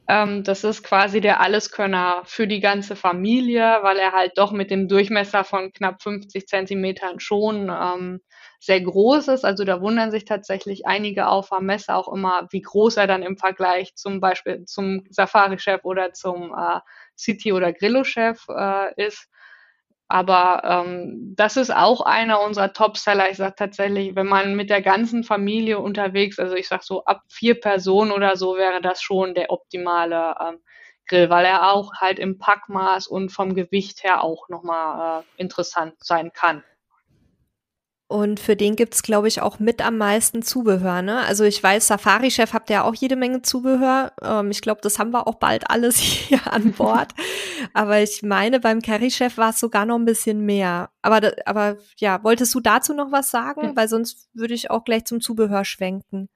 Ähm, das ist quasi der Alleskönner für die ganze Familie, weil er halt doch mit dem Durchmesser von knapp 50 Zentimetern schon ähm, sehr groß ist. Also da wundern sich tatsächlich einige auf am Messer auch immer, wie groß er dann im Vergleich zum Beispiel zum Safari-Chef oder zum äh, City- oder Grillo-Chef äh, ist. Aber ähm, das ist auch einer unserer Top-Seller. Ich sage tatsächlich, wenn man mit der ganzen Familie unterwegs, also ich sage so ab vier Personen oder so, wäre das schon der optimale ähm, Grill, weil er auch halt im Packmaß und vom Gewicht her auch nochmal äh, interessant sein kann. Und für den gibt's glaube ich, auch mit am meisten Zubehör. Ne? Also ich weiß, Safari-Chef habt ja auch jede Menge Zubehör. Ähm, ich glaube, das haben wir auch bald alles hier an Bord. aber ich meine, beim Curry-Chef war es sogar noch ein bisschen mehr. Aber, aber ja, wolltest du dazu noch was sagen? Hm. Weil sonst würde ich auch gleich zum Zubehör schwenken.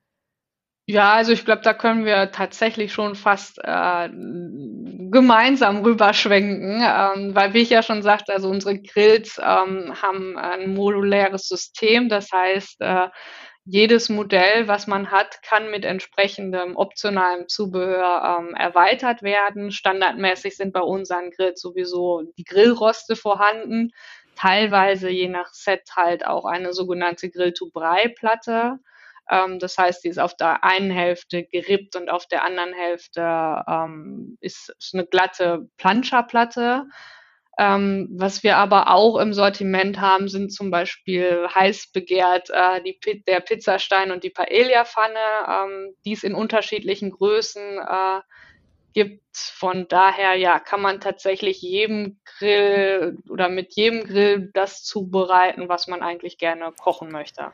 Ja, also ich glaube, da können wir tatsächlich schon fast äh, gemeinsam rüberschwenken, ähm, weil wie ich ja schon sagte, also unsere Grills ähm, haben ein moduläres System, das heißt, äh, jedes Modell, was man hat, kann mit entsprechendem optionalem Zubehör ähm, erweitert werden. Standardmäßig sind bei unseren Grills sowieso die Grillroste vorhanden, teilweise je nach Set halt auch eine sogenannte Grill-to-Brei-Platte. Ähm, das heißt, die ist auf der einen Hälfte gerippt und auf der anderen Hälfte ähm, ist, eine glatte Planscherplatte. Ähm, was wir aber auch im Sortiment haben, sind zum Beispiel heiß begehrt äh, die, der Pizzastein und die Paella-Pfanne, ähm, die es in unterschiedlichen Größen äh, gibt. Von daher ja, kann man tatsächlich jedem Grill oder mit jedem Grill das zubereiten, was man eigentlich gerne kochen möchte.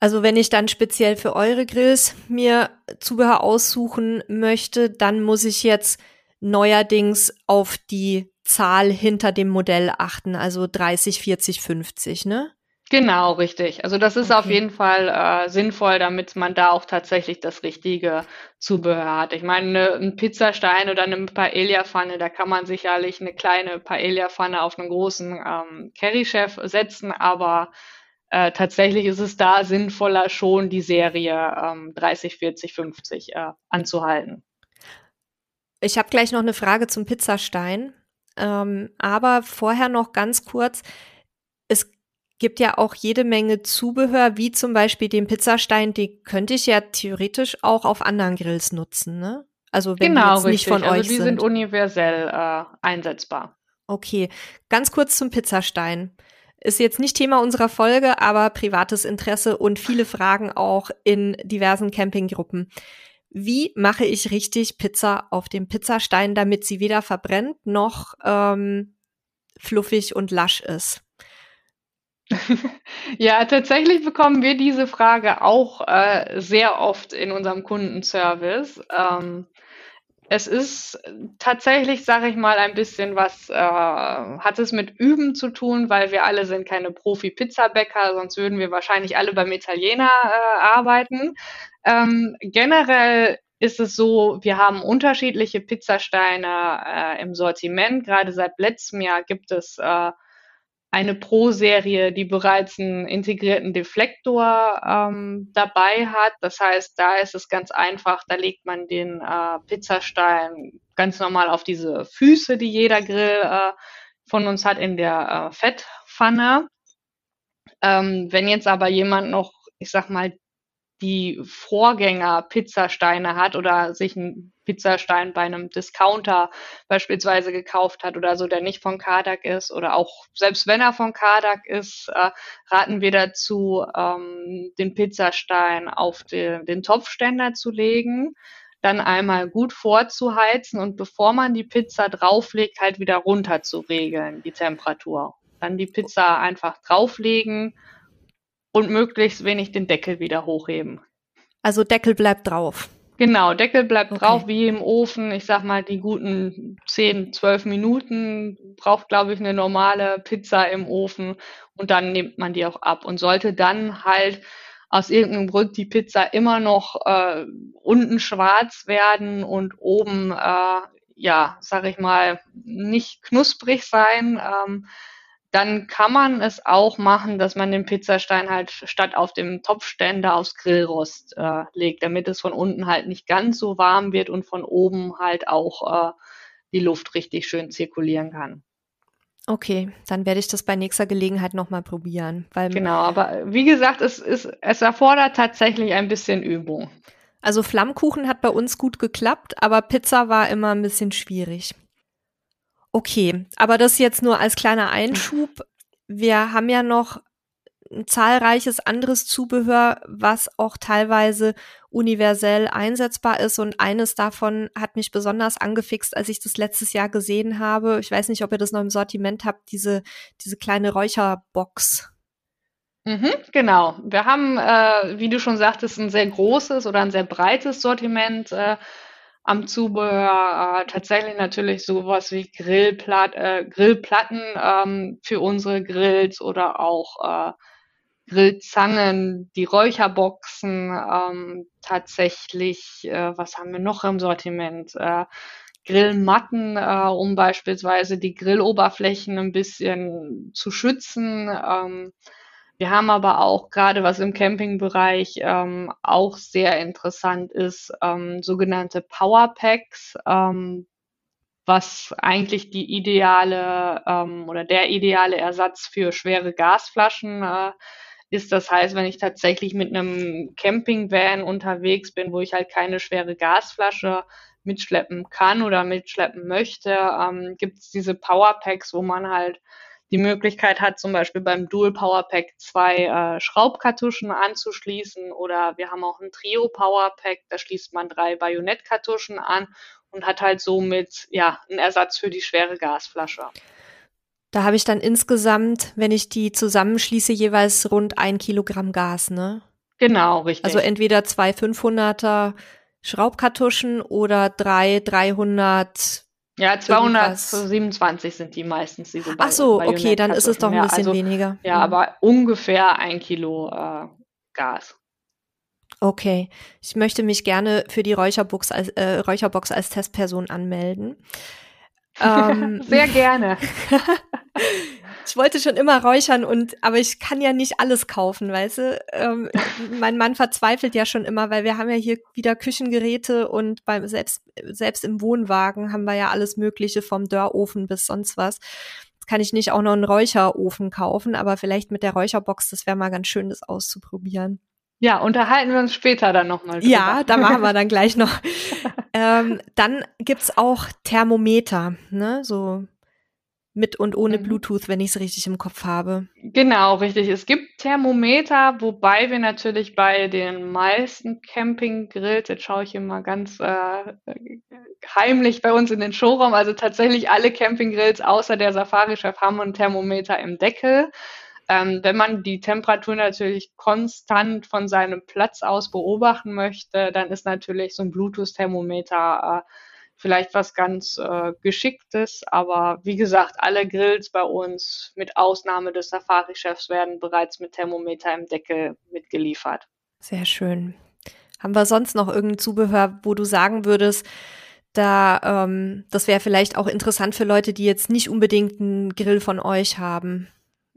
Also wenn ich dann speziell für eure Grills mir Zubehör aussuchen möchte, dann muss ich jetzt neuerdings auf die Zahl hinter dem Modell achten, also 30, 40, 50, ne? Genau, richtig. Also das ist okay. auf jeden Fall äh, sinnvoll, damit man da auch tatsächlich das richtige Zubehör hat. Ich meine, ne, ein Pizzastein oder eine Paella-Pfanne, da kann man sicherlich eine kleine Paella-Pfanne auf einen großen ähm, Curry-Chef setzen, aber äh, tatsächlich ist es da sinnvoller, schon die Serie ähm, 30, 40, 50 äh, anzuhalten. Ich habe gleich noch eine Frage zum Pizzastein. Ähm, aber vorher noch ganz kurz. Es gibt ja auch jede Menge Zubehör, wie zum Beispiel den Pizzastein, die könnte ich ja theoretisch auch auf anderen Grills nutzen, ne? Also wenn genau, die jetzt nicht von also euch die sind. sind universell äh, einsetzbar. Okay, ganz kurz zum Pizzastein. Ist jetzt nicht Thema unserer Folge, aber privates Interesse und viele Fragen auch in diversen Campinggruppen. Wie mache ich richtig Pizza auf dem Pizzastein, damit sie weder verbrennt noch ähm, fluffig und lasch ist? Ja, tatsächlich bekommen wir diese Frage auch äh, sehr oft in unserem Kundenservice. Ähm, es ist tatsächlich, sage ich mal, ein bisschen was, äh, hat es mit Üben zu tun, weil wir alle sind keine Profi-Pizzabäcker, sonst würden wir wahrscheinlich alle beim Italiener äh, arbeiten. Ähm, generell ist es so, wir haben unterschiedliche Pizzasteine äh, im Sortiment. Gerade seit letztem Jahr gibt es äh, eine Pro-Serie, die bereits einen integrierten Deflektor ähm, dabei hat. Das heißt, da ist es ganz einfach, da legt man den äh, Pizzastein ganz normal auf diese Füße, die jeder Grill äh, von uns hat, in der äh, Fettpfanne. Ähm, wenn jetzt aber jemand noch, ich sag mal, die Vorgänger-Pizzasteine hat oder sich einen Pizzastein bei einem Discounter beispielsweise gekauft hat oder so, der nicht von Kardak ist oder auch selbst wenn er von Kardak ist, äh, raten wir dazu, ähm, den Pizzastein auf den, den Topfständer zu legen. dann einmal gut vorzuheizen und bevor man die Pizza drauflegt, halt wieder runter zu regeln, die Temperatur. Dann die Pizza einfach drauflegen und möglichst wenig den Deckel wieder hochheben. Also Deckel bleibt drauf. Genau, Deckel bleibt okay. drauf wie im Ofen. Ich sag mal, die guten 10, 12 Minuten braucht, glaube ich, eine normale Pizza im Ofen und dann nimmt man die auch ab und sollte dann halt aus irgendeinem Grund die Pizza immer noch äh, unten schwarz werden und oben, äh, ja, sag ich mal, nicht knusprig sein. Ähm, dann kann man es auch machen, dass man den Pizzastein halt statt auf dem Topfständer aufs Grillrost äh, legt, damit es von unten halt nicht ganz so warm wird und von oben halt auch äh, die Luft richtig schön zirkulieren kann. Okay, dann werde ich das bei nächster Gelegenheit nochmal probieren. Weil genau, aber wie gesagt, es, ist, es erfordert tatsächlich ein bisschen Übung. Also Flammkuchen hat bei uns gut geklappt, aber Pizza war immer ein bisschen schwierig. Okay, aber das jetzt nur als kleiner Einschub. Wir haben ja noch ein zahlreiches anderes Zubehör, was auch teilweise universell einsetzbar ist. Und eines davon hat mich besonders angefixt, als ich das letztes Jahr gesehen habe. Ich weiß nicht, ob ihr das noch im Sortiment habt, diese, diese kleine Räucherbox. Mhm, genau. Wir haben, äh, wie du schon sagtest, ein sehr großes oder ein sehr breites Sortiment. Äh, am Zubehör äh, tatsächlich natürlich sowas wie Grillplat äh, Grillplatten ähm, für unsere Grills oder auch äh, Grillzangen, die Räucherboxen, ähm, tatsächlich, äh, was haben wir noch im Sortiment? Äh, Grillmatten, äh, um beispielsweise die Grilloberflächen ein bisschen zu schützen. Ähm, wir haben aber auch gerade, was im Campingbereich ähm, auch sehr interessant ist, ähm, sogenannte Powerpacks, ähm, was eigentlich die ideale ähm, oder der ideale Ersatz für schwere Gasflaschen äh, ist. Das heißt, wenn ich tatsächlich mit einem Campingvan unterwegs bin, wo ich halt keine schwere Gasflasche mitschleppen kann oder mitschleppen möchte, ähm, gibt es diese Powerpacks, wo man halt die Möglichkeit hat, zum Beispiel beim Dual Power Pack zwei äh, Schraubkartuschen anzuschließen oder wir haben auch ein Trio Power Pack, da schließt man drei Bajonettkartuschen an und hat halt somit ja einen Ersatz für die schwere Gasflasche. Da habe ich dann insgesamt, wenn ich die zusammenschließe, jeweils rund ein Kilogramm Gas, ne? Genau, richtig. Also entweder zwei 500er Schraubkartuschen oder drei 300 ja, 227 sind die meistens. Diese Ach so, okay, dann ist es doch ein bisschen also, weniger. Ja, mhm. aber ungefähr ein Kilo äh, Gas. Okay, ich möchte mich gerne für die Räucherbox als, äh, Räucherbox als Testperson anmelden. Ähm, Sehr gerne. ich wollte schon immer räuchern und aber ich kann ja nicht alles kaufen, weißt du? Ähm, mein Mann verzweifelt ja schon immer, weil wir haben ja hier wieder Küchengeräte und beim selbst selbst im Wohnwagen haben wir ja alles Mögliche vom Dörrofen bis sonst was. Jetzt kann ich nicht auch noch einen Räucherofen kaufen, aber vielleicht mit der Räucherbox, das wäre mal ganz schön, das auszuprobieren. Ja, unterhalten wir uns später dann nochmal. Ja, da machen wir dann gleich noch. ähm, dann gibt's auch Thermometer, ne? So mit und ohne mhm. Bluetooth, wenn ich es richtig im Kopf habe. Genau, richtig. Es gibt Thermometer, wobei wir natürlich bei den meisten Campinggrills, jetzt schaue ich immer ganz äh, heimlich bei uns in den Showraum, also tatsächlich alle Campinggrills außer der Safari-Chef haben ein Thermometer im Deckel. Ähm, wenn man die Temperatur natürlich konstant von seinem Platz aus beobachten möchte, dann ist natürlich so ein Bluetooth-Thermometer äh, vielleicht was ganz äh, Geschicktes. Aber wie gesagt, alle Grills bei uns mit Ausnahme des Safari-Chefs werden bereits mit Thermometer im Deckel mitgeliefert. Sehr schön. Haben wir sonst noch irgendein Zubehör, wo du sagen würdest, da ähm, das wäre vielleicht auch interessant für Leute, die jetzt nicht unbedingt einen Grill von euch haben?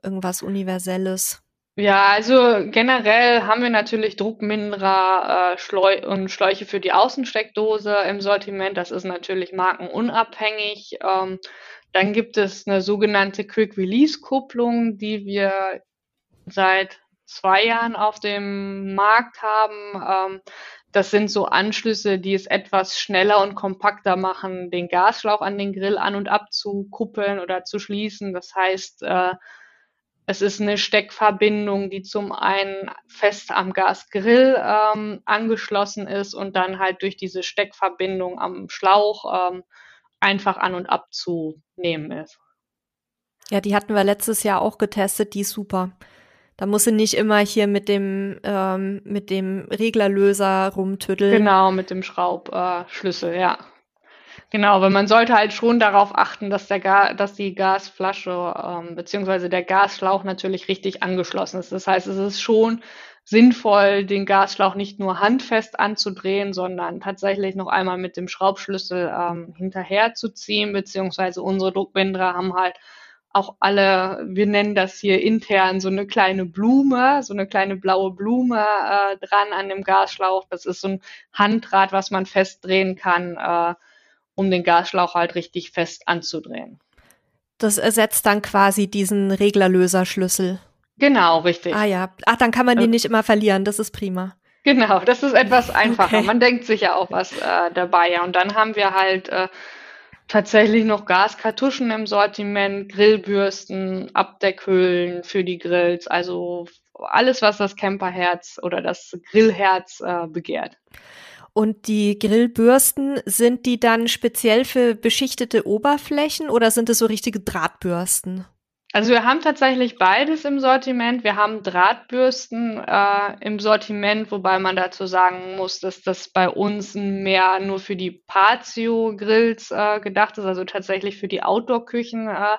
irgendwas Universelles? Ja, also generell haben wir natürlich Druckminderer äh, Schleu und Schläuche für die Außensteckdose im Sortiment. Das ist natürlich markenunabhängig. Ähm, dann gibt es eine sogenannte Quick Release Kupplung, die wir seit zwei Jahren auf dem Markt haben. Ähm, das sind so Anschlüsse, die es etwas schneller und kompakter machen, den Gasschlauch an den Grill an und ab zu kuppeln oder zu schließen. Das heißt, äh, es ist eine Steckverbindung, die zum einen fest am Gasgrill ähm, angeschlossen ist und dann halt durch diese Steckverbindung am Schlauch ähm, einfach an und abzunehmen ist. Ja, die hatten wir letztes Jahr auch getestet, die ist super. Da muss sie nicht immer hier mit dem, ähm, mit dem Reglerlöser rumtüddeln. Genau, mit dem Schraubschlüssel, äh, ja. Genau, weil man sollte halt schon darauf achten, dass, der Ga dass die Gasflasche ähm, beziehungsweise der Gasschlauch natürlich richtig angeschlossen ist. Das heißt, es ist schon sinnvoll, den Gasschlauch nicht nur handfest anzudrehen, sondern tatsächlich noch einmal mit dem Schraubschlüssel ähm, hinterher zu ziehen, beziehungsweise unsere Druckbinder haben halt auch alle, wir nennen das hier intern so eine kleine Blume, so eine kleine blaue Blume äh, dran an dem Gasschlauch. Das ist so ein Handrad, was man festdrehen kann, äh, um den Gasschlauch halt richtig fest anzudrehen. Das ersetzt dann quasi diesen Reglerlöserschlüssel. Genau, richtig. Ah ja. Ach, dann kann man den nicht immer verlieren. Das ist prima. Genau, das ist etwas einfacher. Okay. Man denkt sich ja auch was äh, dabei. Ja, und dann haben wir halt äh, tatsächlich noch Gaskartuschen im Sortiment, Grillbürsten, Abdeckhöhlen für die Grills, also alles, was das Camperherz oder das Grillherz äh, begehrt. Und die Grillbürsten, sind die dann speziell für beschichtete Oberflächen oder sind es so richtige Drahtbürsten? Also wir haben tatsächlich beides im Sortiment. Wir haben Drahtbürsten äh, im Sortiment, wobei man dazu sagen muss, dass das bei uns mehr nur für die Patio-Grills äh, gedacht ist, also tatsächlich für die Outdoor-Küchen, äh,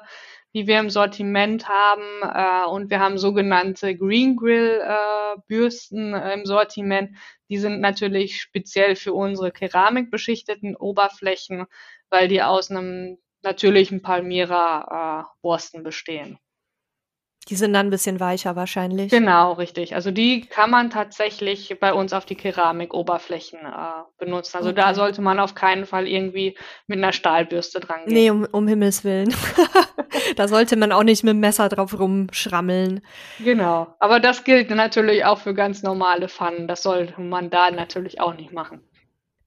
die wir im Sortiment haben. Äh, und wir haben sogenannte Green Grill-Bürsten äh, im Sortiment. Die sind natürlich speziell für unsere keramikbeschichteten Oberflächen, weil die aus einem natürlichen Palmyra-Borsten äh, bestehen. Die sind dann ein bisschen weicher wahrscheinlich. Genau, richtig. Also die kann man tatsächlich bei uns auf die Keramikoberflächen äh, benutzen. Also okay. da sollte man auf keinen Fall irgendwie mit einer Stahlbürste dran gehen. Nee, um, um Himmels Willen. da sollte man auch nicht mit dem Messer drauf rumschrammeln. Genau. Aber das gilt natürlich auch für ganz normale Pfannen. Das sollte man da natürlich auch nicht machen.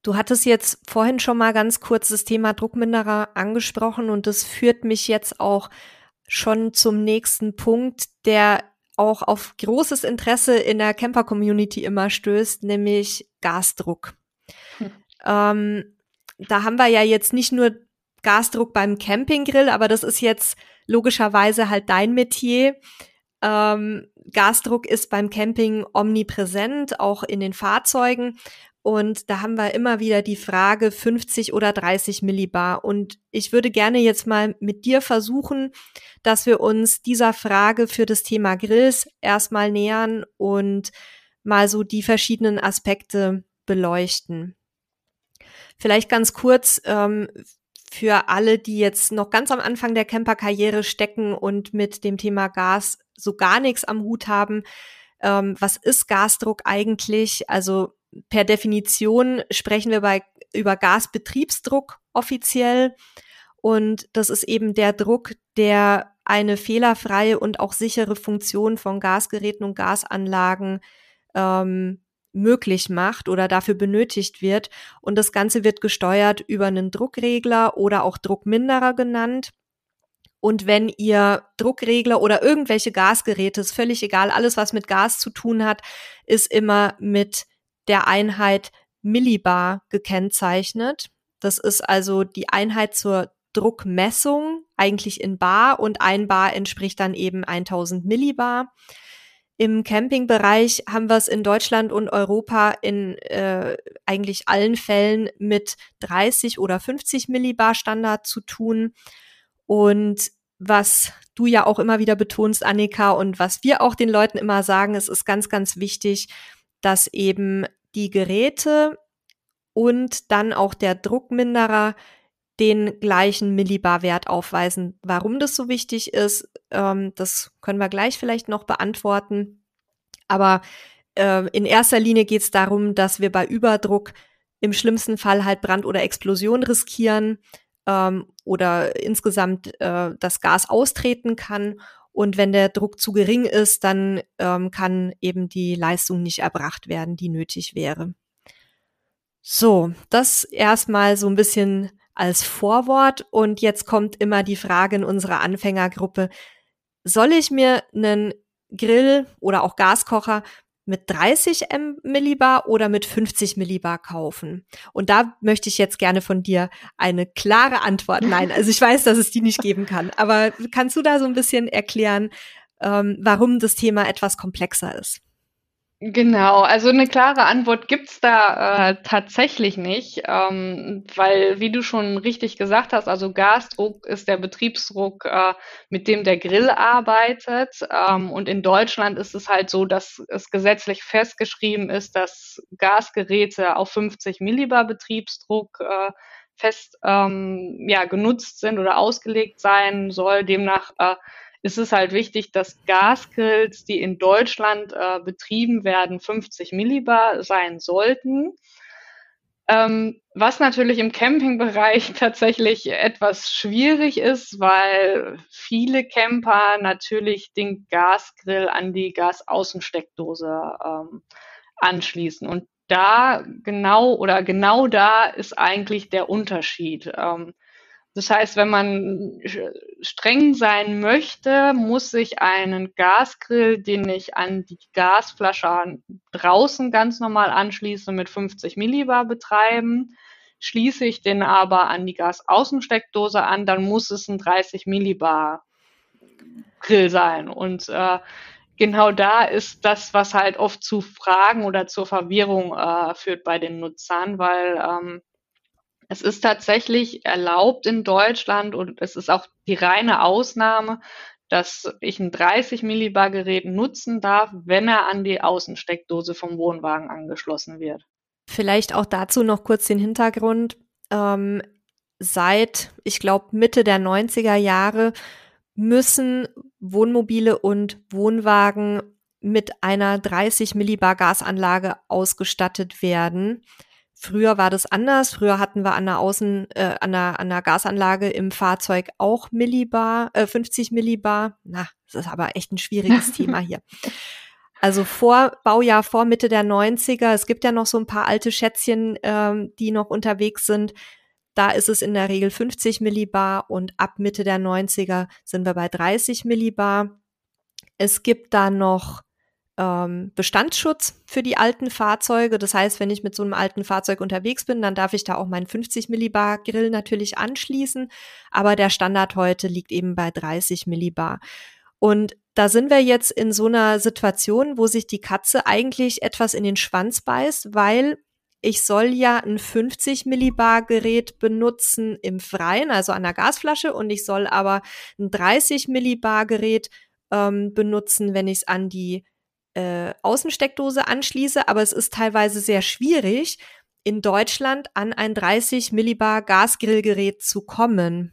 Du hattest jetzt vorhin schon mal ganz kurz das Thema Druckminderer angesprochen und das führt mich jetzt auch schon zum nächsten Punkt, der auch auf großes Interesse in der Camper-Community immer stößt, nämlich Gasdruck. Hm. Ähm, da haben wir ja jetzt nicht nur Gasdruck beim Campinggrill, aber das ist jetzt logischerweise halt dein Metier. Ähm, Gasdruck ist beim Camping omnipräsent, auch in den Fahrzeugen. Und da haben wir immer wieder die Frage 50 oder 30 Millibar. Und ich würde gerne jetzt mal mit dir versuchen, dass wir uns dieser Frage für das Thema Grills erstmal nähern und mal so die verschiedenen Aspekte beleuchten. Vielleicht ganz kurz ähm, für alle, die jetzt noch ganz am Anfang der Camperkarriere stecken und mit dem Thema Gas so gar nichts am Hut haben. Ähm, was ist Gasdruck eigentlich? Also per Definition sprechen wir bei, über Gasbetriebsdruck offiziell. Und das ist eben der Druck, der eine fehlerfreie und auch sichere Funktion von Gasgeräten und Gasanlagen ähm, möglich macht oder dafür benötigt wird. Und das Ganze wird gesteuert über einen Druckregler oder auch Druckminderer genannt. Und wenn ihr Druckregler oder irgendwelche Gasgeräte, ist völlig egal, alles was mit Gas zu tun hat, ist immer mit der Einheit Millibar gekennzeichnet. Das ist also die Einheit zur Druckmessung, eigentlich in Bar und ein Bar entspricht dann eben 1000 Millibar. Im Campingbereich haben wir es in Deutschland und Europa in äh, eigentlich allen Fällen mit 30 oder 50 Millibar Standard zu tun. Und was du ja auch immer wieder betonst, Annika, und was wir auch den Leuten immer sagen, es ist ganz, ganz wichtig, dass eben die Geräte und dann auch der Druckminderer den gleichen Millibar-Wert aufweisen. Warum das so wichtig ist, ähm, das können wir gleich vielleicht noch beantworten. Aber äh, in erster Linie geht es darum, dass wir bei Überdruck im schlimmsten Fall halt Brand oder Explosion riskieren ähm, oder insgesamt äh, das Gas austreten kann. Und wenn der Druck zu gering ist, dann ähm, kann eben die Leistung nicht erbracht werden, die nötig wäre. So, das erstmal so ein bisschen als Vorwort. Und jetzt kommt immer die Frage in unserer Anfängergruppe, Soll ich mir einen Grill oder auch Gaskocher mit 30 Millibar oder mit 50 Millibar kaufen? Und da möchte ich jetzt gerne von dir eine klare Antwort. Nein, also ich weiß, dass es die nicht geben kann. Aber kannst du da so ein bisschen erklären, ähm, warum das Thema etwas komplexer ist? Genau, also eine klare Antwort gibt's da äh, tatsächlich nicht, ähm, weil, wie du schon richtig gesagt hast, also Gasdruck ist der Betriebsdruck, äh, mit dem der Grill arbeitet. Ähm, und in Deutschland ist es halt so, dass es gesetzlich festgeschrieben ist, dass Gasgeräte auf 50 Millibar Betriebsdruck äh, fest ähm, ja, genutzt sind oder ausgelegt sein soll. Demnach äh, ist es halt wichtig, dass Gasgrills, die in Deutschland äh, betrieben werden, 50 Millibar sein sollten. Ähm, was natürlich im Campingbereich tatsächlich etwas schwierig ist, weil viele Camper natürlich den Gasgrill an die Gasaußensteckdose ähm, anschließen. Und da genau oder genau da ist eigentlich der Unterschied. Ähm, das heißt, wenn man streng sein möchte, muss ich einen Gasgrill, den ich an die Gasflasche draußen ganz normal anschließe, mit 50 Millibar betreiben. Schließe ich den aber an die Gasaußensteckdose an, dann muss es ein 30 Millibar Grill sein. Und äh, genau da ist das, was halt oft zu Fragen oder zur Verwirrung äh, führt bei den Nutzern, weil ähm, es ist tatsächlich erlaubt in Deutschland und es ist auch die reine Ausnahme, dass ich ein 30 Millibar Gerät nutzen darf, wenn er an die Außensteckdose vom Wohnwagen angeschlossen wird. Vielleicht auch dazu noch kurz den Hintergrund. Ähm, seit, ich glaube, Mitte der 90er Jahre müssen Wohnmobile und Wohnwagen mit einer 30 Millibar Gasanlage ausgestattet werden. Früher war das anders. Früher hatten wir an der Außen, äh, an der, an der Gasanlage im Fahrzeug auch Millibar, äh, 50 Millibar. Na, das ist aber echt ein schwieriges Thema hier. Also vor Baujahr, vor Mitte der 90er. Es gibt ja noch so ein paar alte Schätzchen, ähm, die noch unterwegs sind. Da ist es in der Regel 50 Millibar und ab Mitte der 90er sind wir bei 30 Millibar. Es gibt da noch ähm, Bestandsschutz für die alten Fahrzeuge. Das heißt, wenn ich mit so einem alten Fahrzeug unterwegs bin, dann darf ich da auch meinen 50 Millibar Grill natürlich anschließen. Aber der Standard heute liegt eben bei 30 Millibar. Und da sind wir jetzt in so einer Situation, wo sich die Katze eigentlich etwas in den Schwanz beißt, weil ich soll ja ein 50 Millibar Gerät benutzen im Freien, also an der Gasflasche, und ich soll aber ein 30 Millibar Gerät ähm, benutzen, wenn ich es an die äh, Außensteckdose anschließe, aber es ist teilweise sehr schwierig, in Deutschland an ein 30 Millibar Gasgrillgerät zu kommen.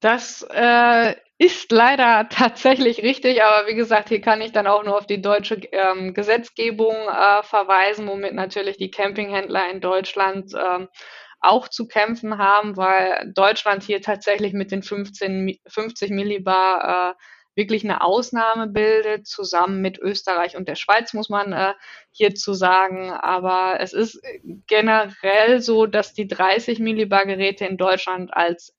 Das äh, ist leider tatsächlich richtig, aber wie gesagt, hier kann ich dann auch nur auf die deutsche ähm, Gesetzgebung äh, verweisen, womit natürlich die Campinghändler in Deutschland ähm, auch zu kämpfen haben, weil Deutschland hier tatsächlich mit den 15, 50 Millibar äh, wirklich eine Ausnahme bildet, zusammen mit Österreich und der Schweiz, muss man äh, hierzu sagen. Aber es ist generell so, dass die 30 Millibar Geräte in Deutschland als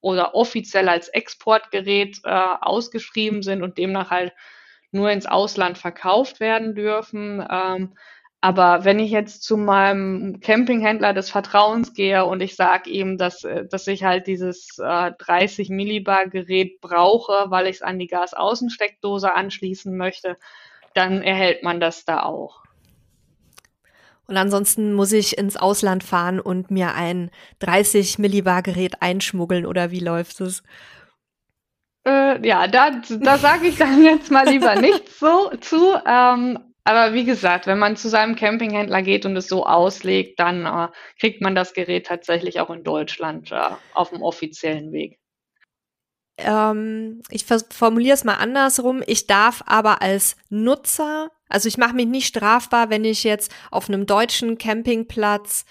oder offiziell als Exportgerät äh, ausgeschrieben sind und demnach halt nur ins Ausland verkauft werden dürfen. Ähm, aber wenn ich jetzt zu meinem Campinghändler des Vertrauens gehe und ich sage ihm, dass, äh, dass ich halt dieses äh, 30 Millibar Gerät brauche, weil ich es an die Gasaußensteckdose anschließen möchte, dann erhält man das da auch. Und ansonsten muss ich ins Ausland fahren und mir ein 30 Millibar Gerät einschmuggeln oder wie läuft es? Äh, ja, da, da sage ich dann jetzt mal lieber nichts so zu. Ähm, aber wie gesagt, wenn man zu seinem Campinghändler geht und es so auslegt, dann äh, kriegt man das Gerät tatsächlich auch in Deutschland äh, auf dem offiziellen Weg. Ähm, ich formuliere es mal andersrum. Ich darf aber als Nutzer, also ich mache mich nicht strafbar, wenn ich jetzt auf einem deutschen Campingplatz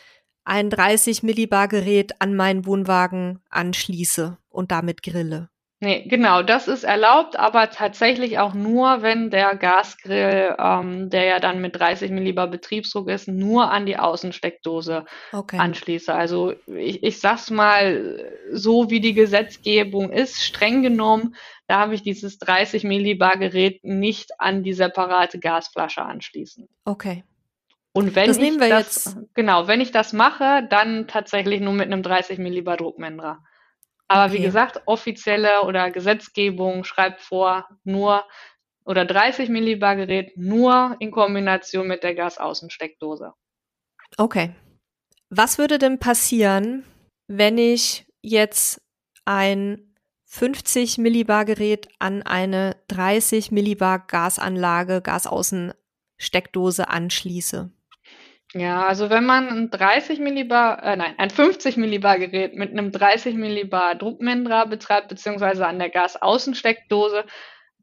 ein 30 Millibar Gerät an meinen Wohnwagen anschließe und damit grille. Nee, genau, das ist erlaubt, aber tatsächlich auch nur, wenn der Gasgrill, ähm, der ja dann mit 30 Millibar Betriebsdruck ist, nur an die Außensteckdose Okay. anschließe. Also ich, ich sag's mal, so wie die Gesetzgebung ist, streng genommen, darf ich dieses 30 Millibar Gerät nicht an die separate Gasflasche anschließen. Okay. Und wenn Das ich das, jetzt. genau, wenn ich das mache, dann tatsächlich nur mit einem 30 Millibar Druckmänner. Aber wie Okay. gesagt, offizielle oder Gesetzgebung schreibt vor, nur oder 30 Millibar Gerät nur in Kombination mit der Gasaußensteckdose. Okay. Was würde denn passieren, wenn ich jetzt ein 50 Millibar Gerät an eine 30 Millibar Gasanlage, Gasaußensteckdose anschließe? Ja, also wenn man ein 30 Millibar, äh, nein, ein 50 Millibar Gerät mit einem 30 Millibar Druckmembran betreibt, beziehungsweise an der Gasaußensteckdose,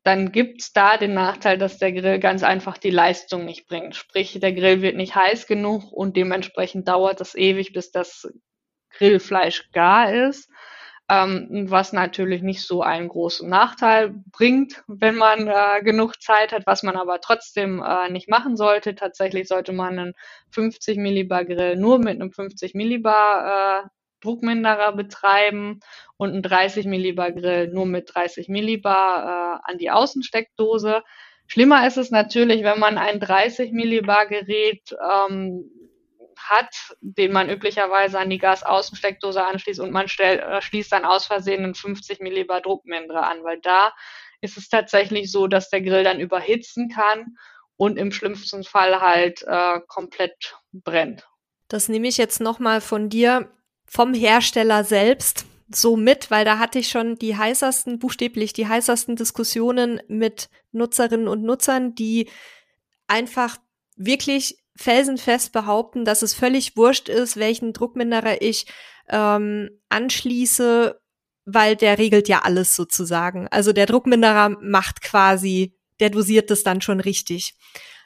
dann gibt's da den Nachteil, dass der Grill ganz einfach die Leistung nicht bringt. Sprich, der Grill wird nicht heiß genug und dementsprechend dauert es ewig, bis das Grillfleisch gar ist. Ähm, was natürlich nicht so einen großen Nachteil bringt, wenn man äh, genug Zeit hat, was man aber trotzdem äh, nicht machen sollte. Tatsächlich sollte man einen 50 Millibar Grill nur mit einem 50 Millibar äh, Druckminderer betreiben und einen 30 Millibar Grill nur mit 30 Millibar äh, an die Außensteckdose. Schlimmer ist es natürlich, wenn man ein 30 Millibar Gerät ähm, hat, den man üblicherweise an die Gasaußensteckdose anschließt und man stellt, äh, schließt dann aus Versehen einen 50 Millibar Druckmindere an, weil da ist es tatsächlich so, dass der Grill dann überhitzen kann und im schlimmsten Fall halt äh, komplett brennt. Das nehme ich jetzt nochmal von dir vom Hersteller selbst so mit, weil da hatte ich schon die heißesten, buchstäblich die heißesten Diskussionen mit Nutzerinnen und Nutzern, die einfach wirklich felsenfest behaupten, dass es völlig wurscht ist, welchen Druckminderer ich ähm, anschließe, weil der regelt ja alles sozusagen. Also der Druckminderer macht quasi, der dosiert das dann schon richtig.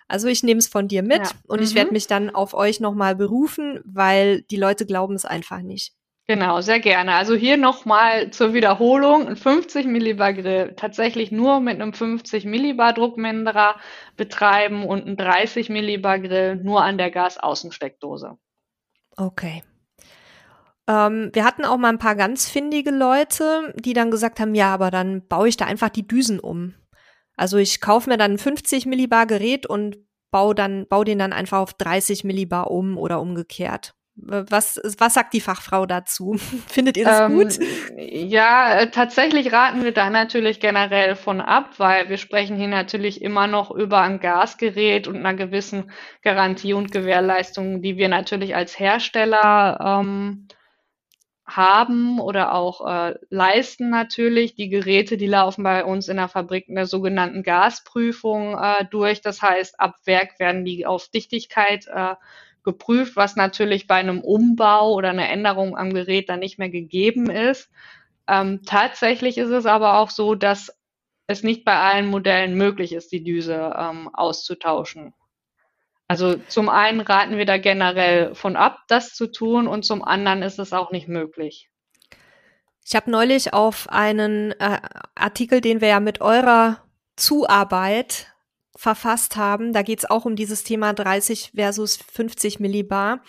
Also ich nehme es von dir mit Ja. und ich Mhm. werde mich dann auf euch nochmal berufen, weil die Leute glauben es einfach nicht. Genau, sehr gerne. Also hier nochmal zur Wiederholung. Ein 50 Millibar Grill tatsächlich nur mit einem 50 Millibar Druckminderer betreiben und ein 30 Millibar Grill nur an der Gasaußensteckdose. Okay. Ähm, wir hatten auch mal ein paar ganz findige Leute, die dann gesagt haben, ja, aber dann baue ich da einfach die Düsen um. Also ich kaufe mir dann ein 50 Millibar Gerät und baue dann, baue den dann einfach auf 30 Millibar um oder umgekehrt. Was, was sagt die Fachfrau dazu? Findet ihr das Ähm, gut? ja, äh, tatsächlich raten wir da natürlich generell von ab, weil wir sprechen hier natürlich immer noch über ein Gasgerät und einer gewissen Garantie und Gewährleistung, die wir natürlich als Hersteller ähm, haben oder auch äh, leisten natürlich. Die Geräte, die laufen bei uns in der Fabrik in der sogenannten Gasprüfung äh, durch. Das heißt, ab Werk werden die auf Dichtigkeit äh, geprüft, was natürlich bei einem Umbau oder einer Änderung am Gerät dann nicht mehr gegeben ist. Ähm, tatsächlich ist es aber auch so, dass es nicht bei allen Modellen möglich ist, die Düse ähm, auszutauschen. Also zum einen raten wir da generell von ab, das zu tun, und zum anderen ist es auch nicht möglich. Ich habe neulich auf einen äh, Artikel, den wir ja mit eurer Zuarbeit verfasst haben, da geht's auch um dieses Thema 30 versus 50 Millibar.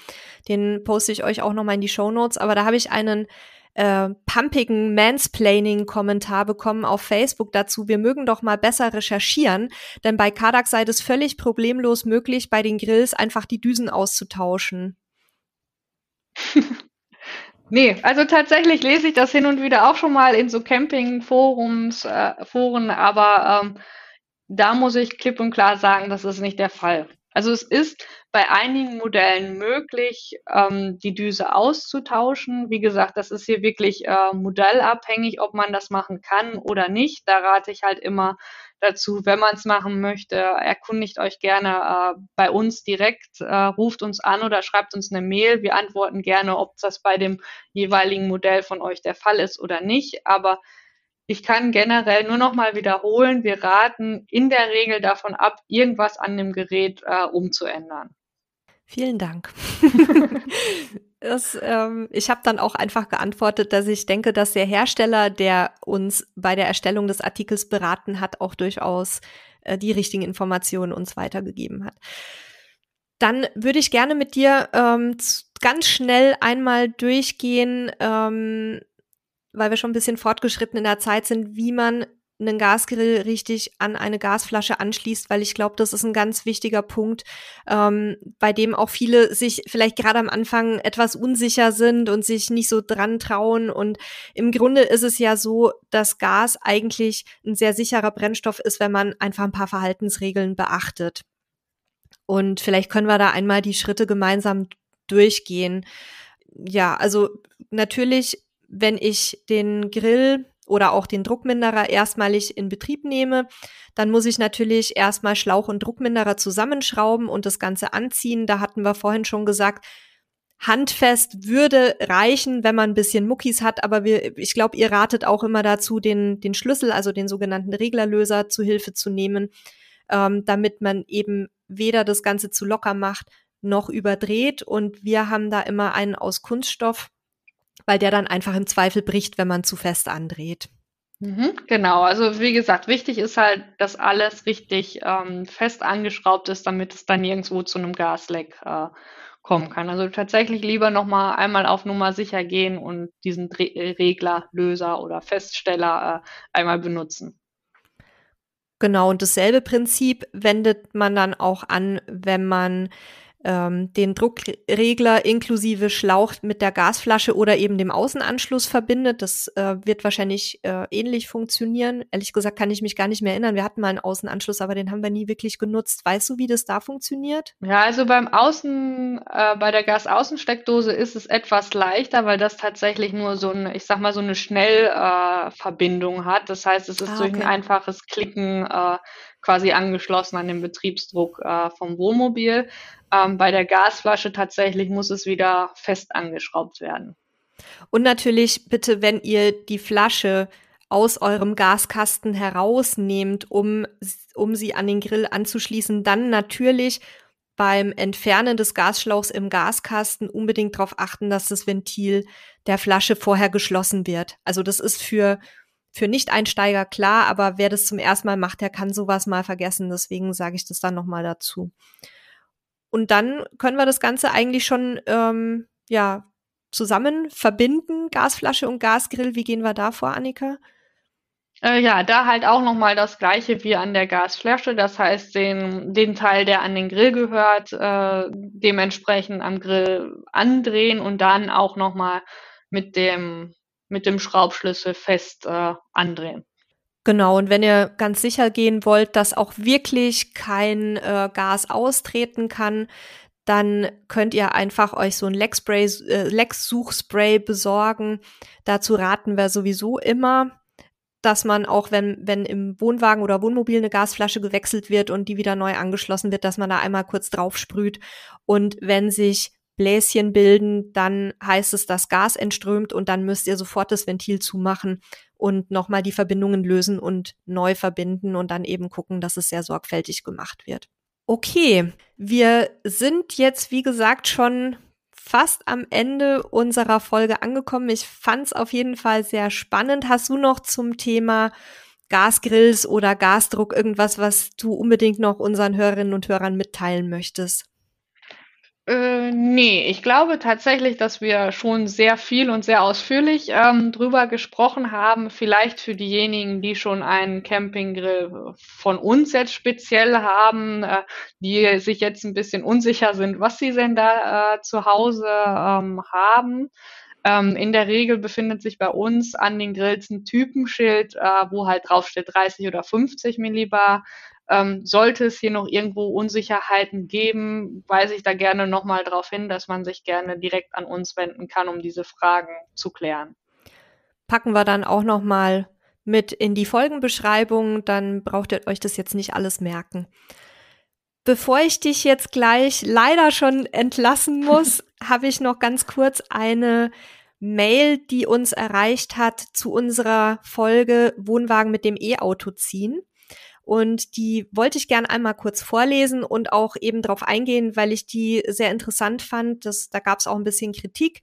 Den poste ich euch auch nochmal in die Show Notes. Aber da habe ich einen äh, pumpigen Mansplaining-Kommentar bekommen auf Facebook dazu, wir mögen doch mal besser recherchieren, denn bei Kadak sei es völlig problemlos möglich, bei den Grills einfach die Düsen auszutauschen. Nee, also tatsächlich lese ich das hin und wieder auch schon mal in so Camping-Forums, äh, Foren, aber ähm, da muss ich klipp und klar sagen, das ist nicht der Fall. Also es ist bei einigen Modellen möglich, ähm, die Düse auszutauschen. Wie gesagt, das ist hier wirklich äh, modellabhängig, ob man das machen kann oder nicht. Da rate ich halt immer dazu, wenn man es machen möchte, erkundigt euch gerne äh, bei uns direkt, äh, ruft uns an oder schreibt uns eine Mail. Wir antworten gerne, ob das bei dem jeweiligen Modell von euch der Fall ist oder nicht. Aber ich kann generell nur noch mal wiederholen, wir raten in der Regel davon ab, irgendwas an dem Gerät äh, umzuändern. Vielen Dank. Das, ähm, ich habe dann auch einfach geantwortet, dass ich denke, dass der Hersteller, der uns bei der Erstellung des Artikels beraten hat, auch durchaus äh, die richtigen Informationen uns weitergegeben hat. Dann würde ich gerne mit dir ähm, ganz schnell einmal durchgehen, ähm, weil wir schon ein bisschen fortgeschritten in der Zeit sind, wie man einen Gasgrill richtig an eine Gasflasche anschließt, weil ich glaube, das ist ein ganz wichtiger Punkt, ähm, bei dem auch viele sich vielleicht gerade am Anfang etwas unsicher sind und sich nicht so dran trauen. Und im Grunde ist es ja so, dass Gas eigentlich ein sehr sicherer Brennstoff ist, wenn man einfach ein paar Verhaltensregeln beachtet. Und vielleicht können wir da einmal die Schritte gemeinsam durchgehen. Ja, also natürlich, wenn ich den Grill oder auch den Druckminderer erstmalig in Betrieb nehme, dann muss ich natürlich erstmal Schlauch und Druckminderer zusammenschrauben und das Ganze anziehen. Da hatten wir vorhin schon gesagt, handfest würde reichen, wenn man ein bisschen Muckis hat, aber wir, ich glaube, ihr ratet auch immer dazu, den, den Schlüssel, also den sogenannten Reglerlöser, zu Hilfe zu nehmen, ähm, damit man eben weder das Ganze zu locker macht noch überdreht. Und wir haben da immer einen aus Kunststoff, weil der dann einfach im Zweifel bricht, wenn man zu fest andreht. Mhm, genau, also wie gesagt, wichtig ist halt, dass alles richtig ähm, fest angeschraubt ist, damit es dann nirgendwo zu einem Gasleck äh, kommen kann. Also tatsächlich lieber nochmal einmal auf Nummer sicher gehen und diesen Dre Regler, Löser oder Feststeller äh, einmal benutzen. Genau, und dasselbe Prinzip wendet man dann auch an, wenn man ähm, den Druckregler inklusive Schlauch mit der Gasflasche oder eben dem Außenanschluss verbindet. Das äh, wird wahrscheinlich äh, ähnlich funktionieren. Ehrlich gesagt kann ich mich gar nicht mehr erinnern. Wir hatten mal einen Außenanschluss, aber den haben wir nie wirklich genutzt. Weißt du, wie das da funktioniert? Ja, also beim Außen, äh, bei der Gasaußensteckdose ist es etwas leichter, weil das tatsächlich nur so eine, ich sag mal, so eine Schnellverbindung äh, hat. Das heißt, es ist ah, durch ein einfaches Klicken äh, quasi angeschlossen an den Betriebsdruck äh, vom Wohnmobil. Ähm, bei der Gasflasche tatsächlich muss es wieder fest angeschraubt werden. Und natürlich bitte, wenn ihr die Flasche aus eurem Gaskasten herausnehmt, um, um sie an den Grill anzuschließen, dann natürlich beim Entfernen des Gasschlauchs im Gaskasten unbedingt darauf achten, dass das Ventil der Flasche vorher geschlossen wird. Also das ist für für Nicht-Einsteiger klar, aber wer das zum ersten Mal macht, der kann sowas mal vergessen. Deswegen sage ich das dann nochmal dazu. Und dann können wir das Ganze eigentlich schon ähm, ja zusammen verbinden, Gasflasche und Gasgrill. Wie gehen wir da vor, Annika? Äh, ja, da halt auch nochmal das gleiche wie an der Gasflasche. Das heißt, den, den Teil, der an den Grill gehört, äh, dementsprechend am Grill andrehen und dann auch nochmal mit dem mit dem Schraubschlüssel fest äh, andrehen. Genau, und wenn ihr ganz sicher gehen wollt, dass auch wirklich kein äh, Gas austreten kann, dann könnt ihr einfach euch so ein Leckspray, äh, Lecksuchspray besorgen. Dazu raten wir sowieso immer, dass man auch, wenn, wenn im Wohnwagen oder Wohnmobil eine Gasflasche gewechselt wird und die wieder neu angeschlossen wird, dass man da einmal kurz drauf sprüht. Und wenn sich Bläschen bilden, dann heißt es, dass Gas entströmt und dann müsst ihr sofort das Ventil zumachen und nochmal die Verbindungen lösen und neu verbinden und dann eben gucken, dass es sehr sorgfältig gemacht wird. Okay, wir sind jetzt, wie gesagt, schon fast am Ende unserer Folge angekommen. Ich fand es auf jeden Fall sehr spannend. Hast du noch zum Thema Gasgrills oder Gasdruck irgendwas, was du unbedingt noch unseren Hörerinnen und Hörern mitteilen möchtest? Äh, ne, ich glaube tatsächlich, dass wir schon sehr viel und sehr ausführlich ähm, drüber gesprochen haben. Vielleicht für diejenigen, die schon einen Campinggrill von uns jetzt speziell haben, äh, die sich jetzt ein bisschen unsicher sind, was sie denn da äh, zu Hause ähm, haben. Ähm, in der Regel befindet sich bei uns an den Grills ein Typenschild, äh, wo halt drauf steht 30 oder 50 Millibar. Ähm, sollte es hier noch irgendwo Unsicherheiten geben, weise ich da gerne nochmal darauf hin, dass man sich gerne direkt an uns wenden kann, um diese Fragen zu klären. Packen wir dann auch nochmal mit in die Folgenbeschreibung, dann braucht ihr euch das jetzt nicht alles merken. Bevor ich dich jetzt gleich leider schon entlassen muss, habe ich noch ganz kurz eine Mail, die uns erreicht hat zu unserer Folge Wohnwagen mit dem E-Auto ziehen. Und die wollte ich gern einmal kurz vorlesen und auch eben darauf eingehen, weil ich die sehr interessant fand. Das, da gab es auch ein bisschen Kritik.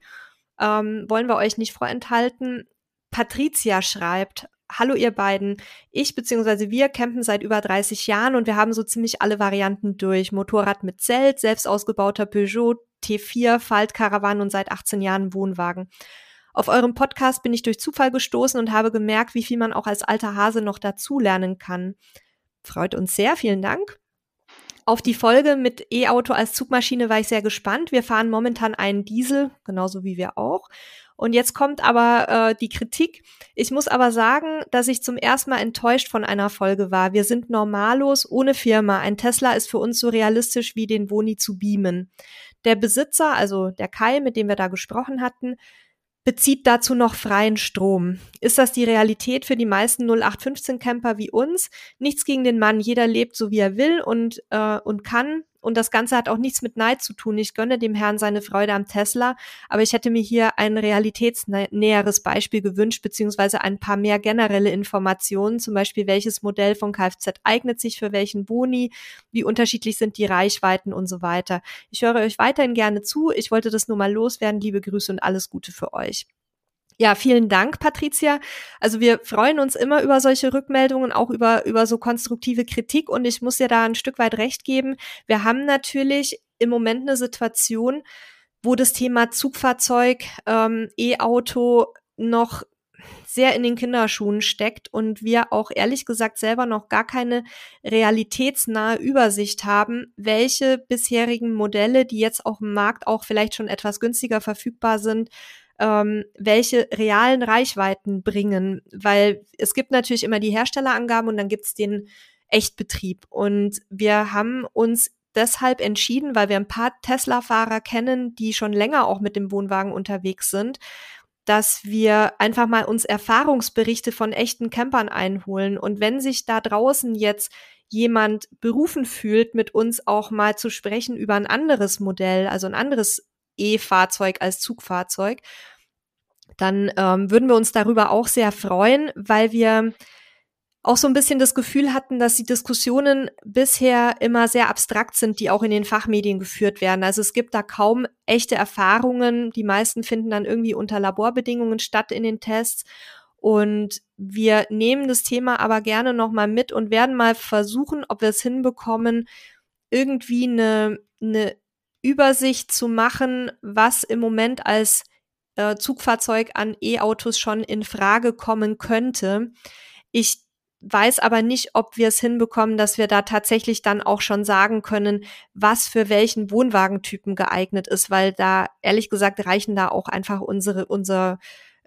Ähm, wollen wir euch nicht vorenthalten. Patricia schreibt, Hallo ihr beiden. Ich bzw. wir campen seit über 30 Jahren und wir haben so ziemlich alle Varianten durch. Motorrad mit Zelt, selbst ausgebauter Peugeot, T4, Faltkarawan und seit 18 Jahren Wohnwagen. Auf eurem Podcast bin ich durch Zufall gestoßen und habe gemerkt, wie viel man auch als alter Hase noch dazulernen kann. Freut uns sehr, vielen Dank. Auf die Folge mit E-Auto als Zugmaschine war ich sehr gespannt. Wir fahren momentan einen Diesel, genauso wie wir auch. Und jetzt kommt aber äh, die Kritik. Ich muss aber sagen, dass ich zum ersten Mal enttäuscht von einer Folge war. Wir sind normallos, ohne Firma. Ein Tesla ist für uns so realistisch wie den Woni zu beamen. Der Besitzer, also der Kai, mit dem wir da gesprochen hatten, bezieht dazu noch freien Strom. Ist das die Realität für die meisten 0815 Camper wie uns? Nichts gegen den Mann, jeder lebt so wie er will und äh, und kann und das Ganze hat auch nichts mit Neid zu tun. Ich gönne dem Herrn seine Freude am Tesla, aber ich hätte mir hier ein realitätsnäheres Beispiel gewünscht, beziehungsweise ein paar mehr generelle Informationen, zum Beispiel welches Modell von Kfz eignet sich für welchen Boni, wie unterschiedlich sind die Reichweiten und so weiter. Ich höre euch weiterhin gerne zu. Ich wollte das nur mal loswerden. Liebe Grüße und alles Gute für euch. Ja, vielen Dank, Patricia. Also wir freuen uns immer über solche Rückmeldungen, auch über, über so konstruktive Kritik. Und ich muss dir da ein Stück weit recht geben. Wir haben natürlich im Moment eine Situation, wo das Thema Zugfahrzeug, ähm, E-Auto noch sehr in den Kinderschuhen steckt und wir auch ehrlich gesagt selber noch gar keine realitätsnahe Übersicht haben, welche bisherigen Modelle, die jetzt auf dem Markt auch vielleicht schon etwas günstiger verfügbar sind, ähm, welche realen Reichweiten bringen, weil es gibt natürlich immer die Herstellerangaben und dann gibt es den Echtbetrieb. Und wir haben uns deshalb entschieden, weil wir ein paar Tesla-Fahrer kennen, die schon länger auch mit dem Wohnwagen unterwegs sind, dass wir einfach mal uns Erfahrungsberichte von echten Campern einholen. Und wenn sich da draußen jetzt jemand berufen fühlt, mit uns auch mal zu sprechen über ein anderes Modell, also ein anderes E-Fahrzeug als Zugfahrzeug, dann ähm, würden wir uns darüber auch sehr freuen, weil wir auch so ein bisschen das Gefühl hatten, dass die Diskussionen bisher immer sehr abstrakt sind, die auch in den Fachmedien geführt werden. Also es gibt da kaum echte Erfahrungen. Die meisten finden dann irgendwie unter Laborbedingungen statt in den Tests. Und wir nehmen das Thema aber gerne nochmal mit und werden mal versuchen, ob wir es hinbekommen, irgendwie eine, eine Übersicht zu machen, was im Moment als äh, Zugfahrzeug an E-Autos schon in Frage kommen könnte. Ich weiß aber nicht, ob wir es hinbekommen, dass wir da tatsächlich dann auch schon sagen können, was für welchen Wohnwagentypen geeignet ist, weil da ehrlich gesagt reichen da auch einfach unsere unsere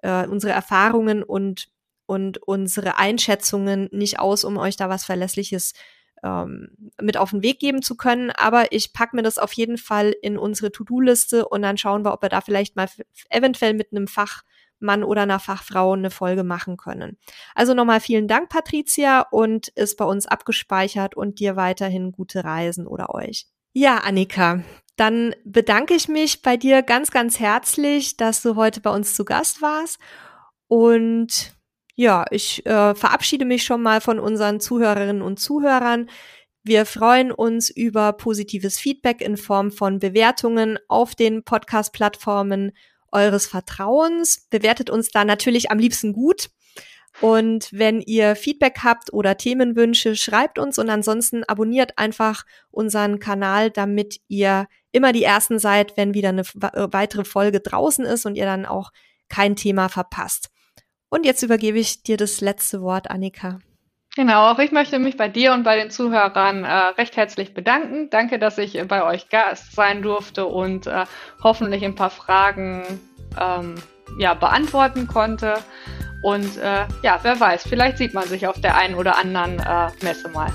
äh, unsere Erfahrungen und und unsere Einschätzungen nicht aus, um euch da was Verlässliches ähm, mit auf den Weg geben zu können. Aber ich pack mir das auf jeden Fall in unsere To-Do-Liste und dann schauen wir, ob wir da vielleicht mal eventuell mit einem Fachmann oder einer Fachfrau eine Folge machen können. Also nochmal vielen Dank, Patricia, und ist bei uns abgespeichert und dir weiterhin gute Reisen oder euch. Ja, Annika, dann bedanke ich mich bei dir ganz, ganz herzlich, dass du heute bei uns zu Gast warst. Und ja, ich äh, verabschiede mich schon mal von unseren Zuhörerinnen und Zuhörern. Wir freuen uns über positives Feedback in Form von Bewertungen auf den Podcast-Plattformen eures Vertrauens. Bewertet uns da natürlich am liebsten gut. Und wenn ihr Feedback habt oder Themenwünsche, schreibt uns und ansonsten abonniert einfach unseren Kanal, damit ihr immer die Ersten seid, wenn wieder eine weitere Folge draußen ist und ihr dann auch kein Thema verpasst. Und jetzt übergebe ich dir das letzte Wort, Annika. Genau, auch ich möchte mich bei dir und bei den Zuhörern äh, recht herzlich bedanken. Danke, dass ich bei euch Gast sein durfte und äh, hoffentlich ein paar Fragen ähm, ja, beantworten konnte. Und äh, ja, wer weiß, vielleicht sieht man sich auf der einen oder anderen äh, Messe mal.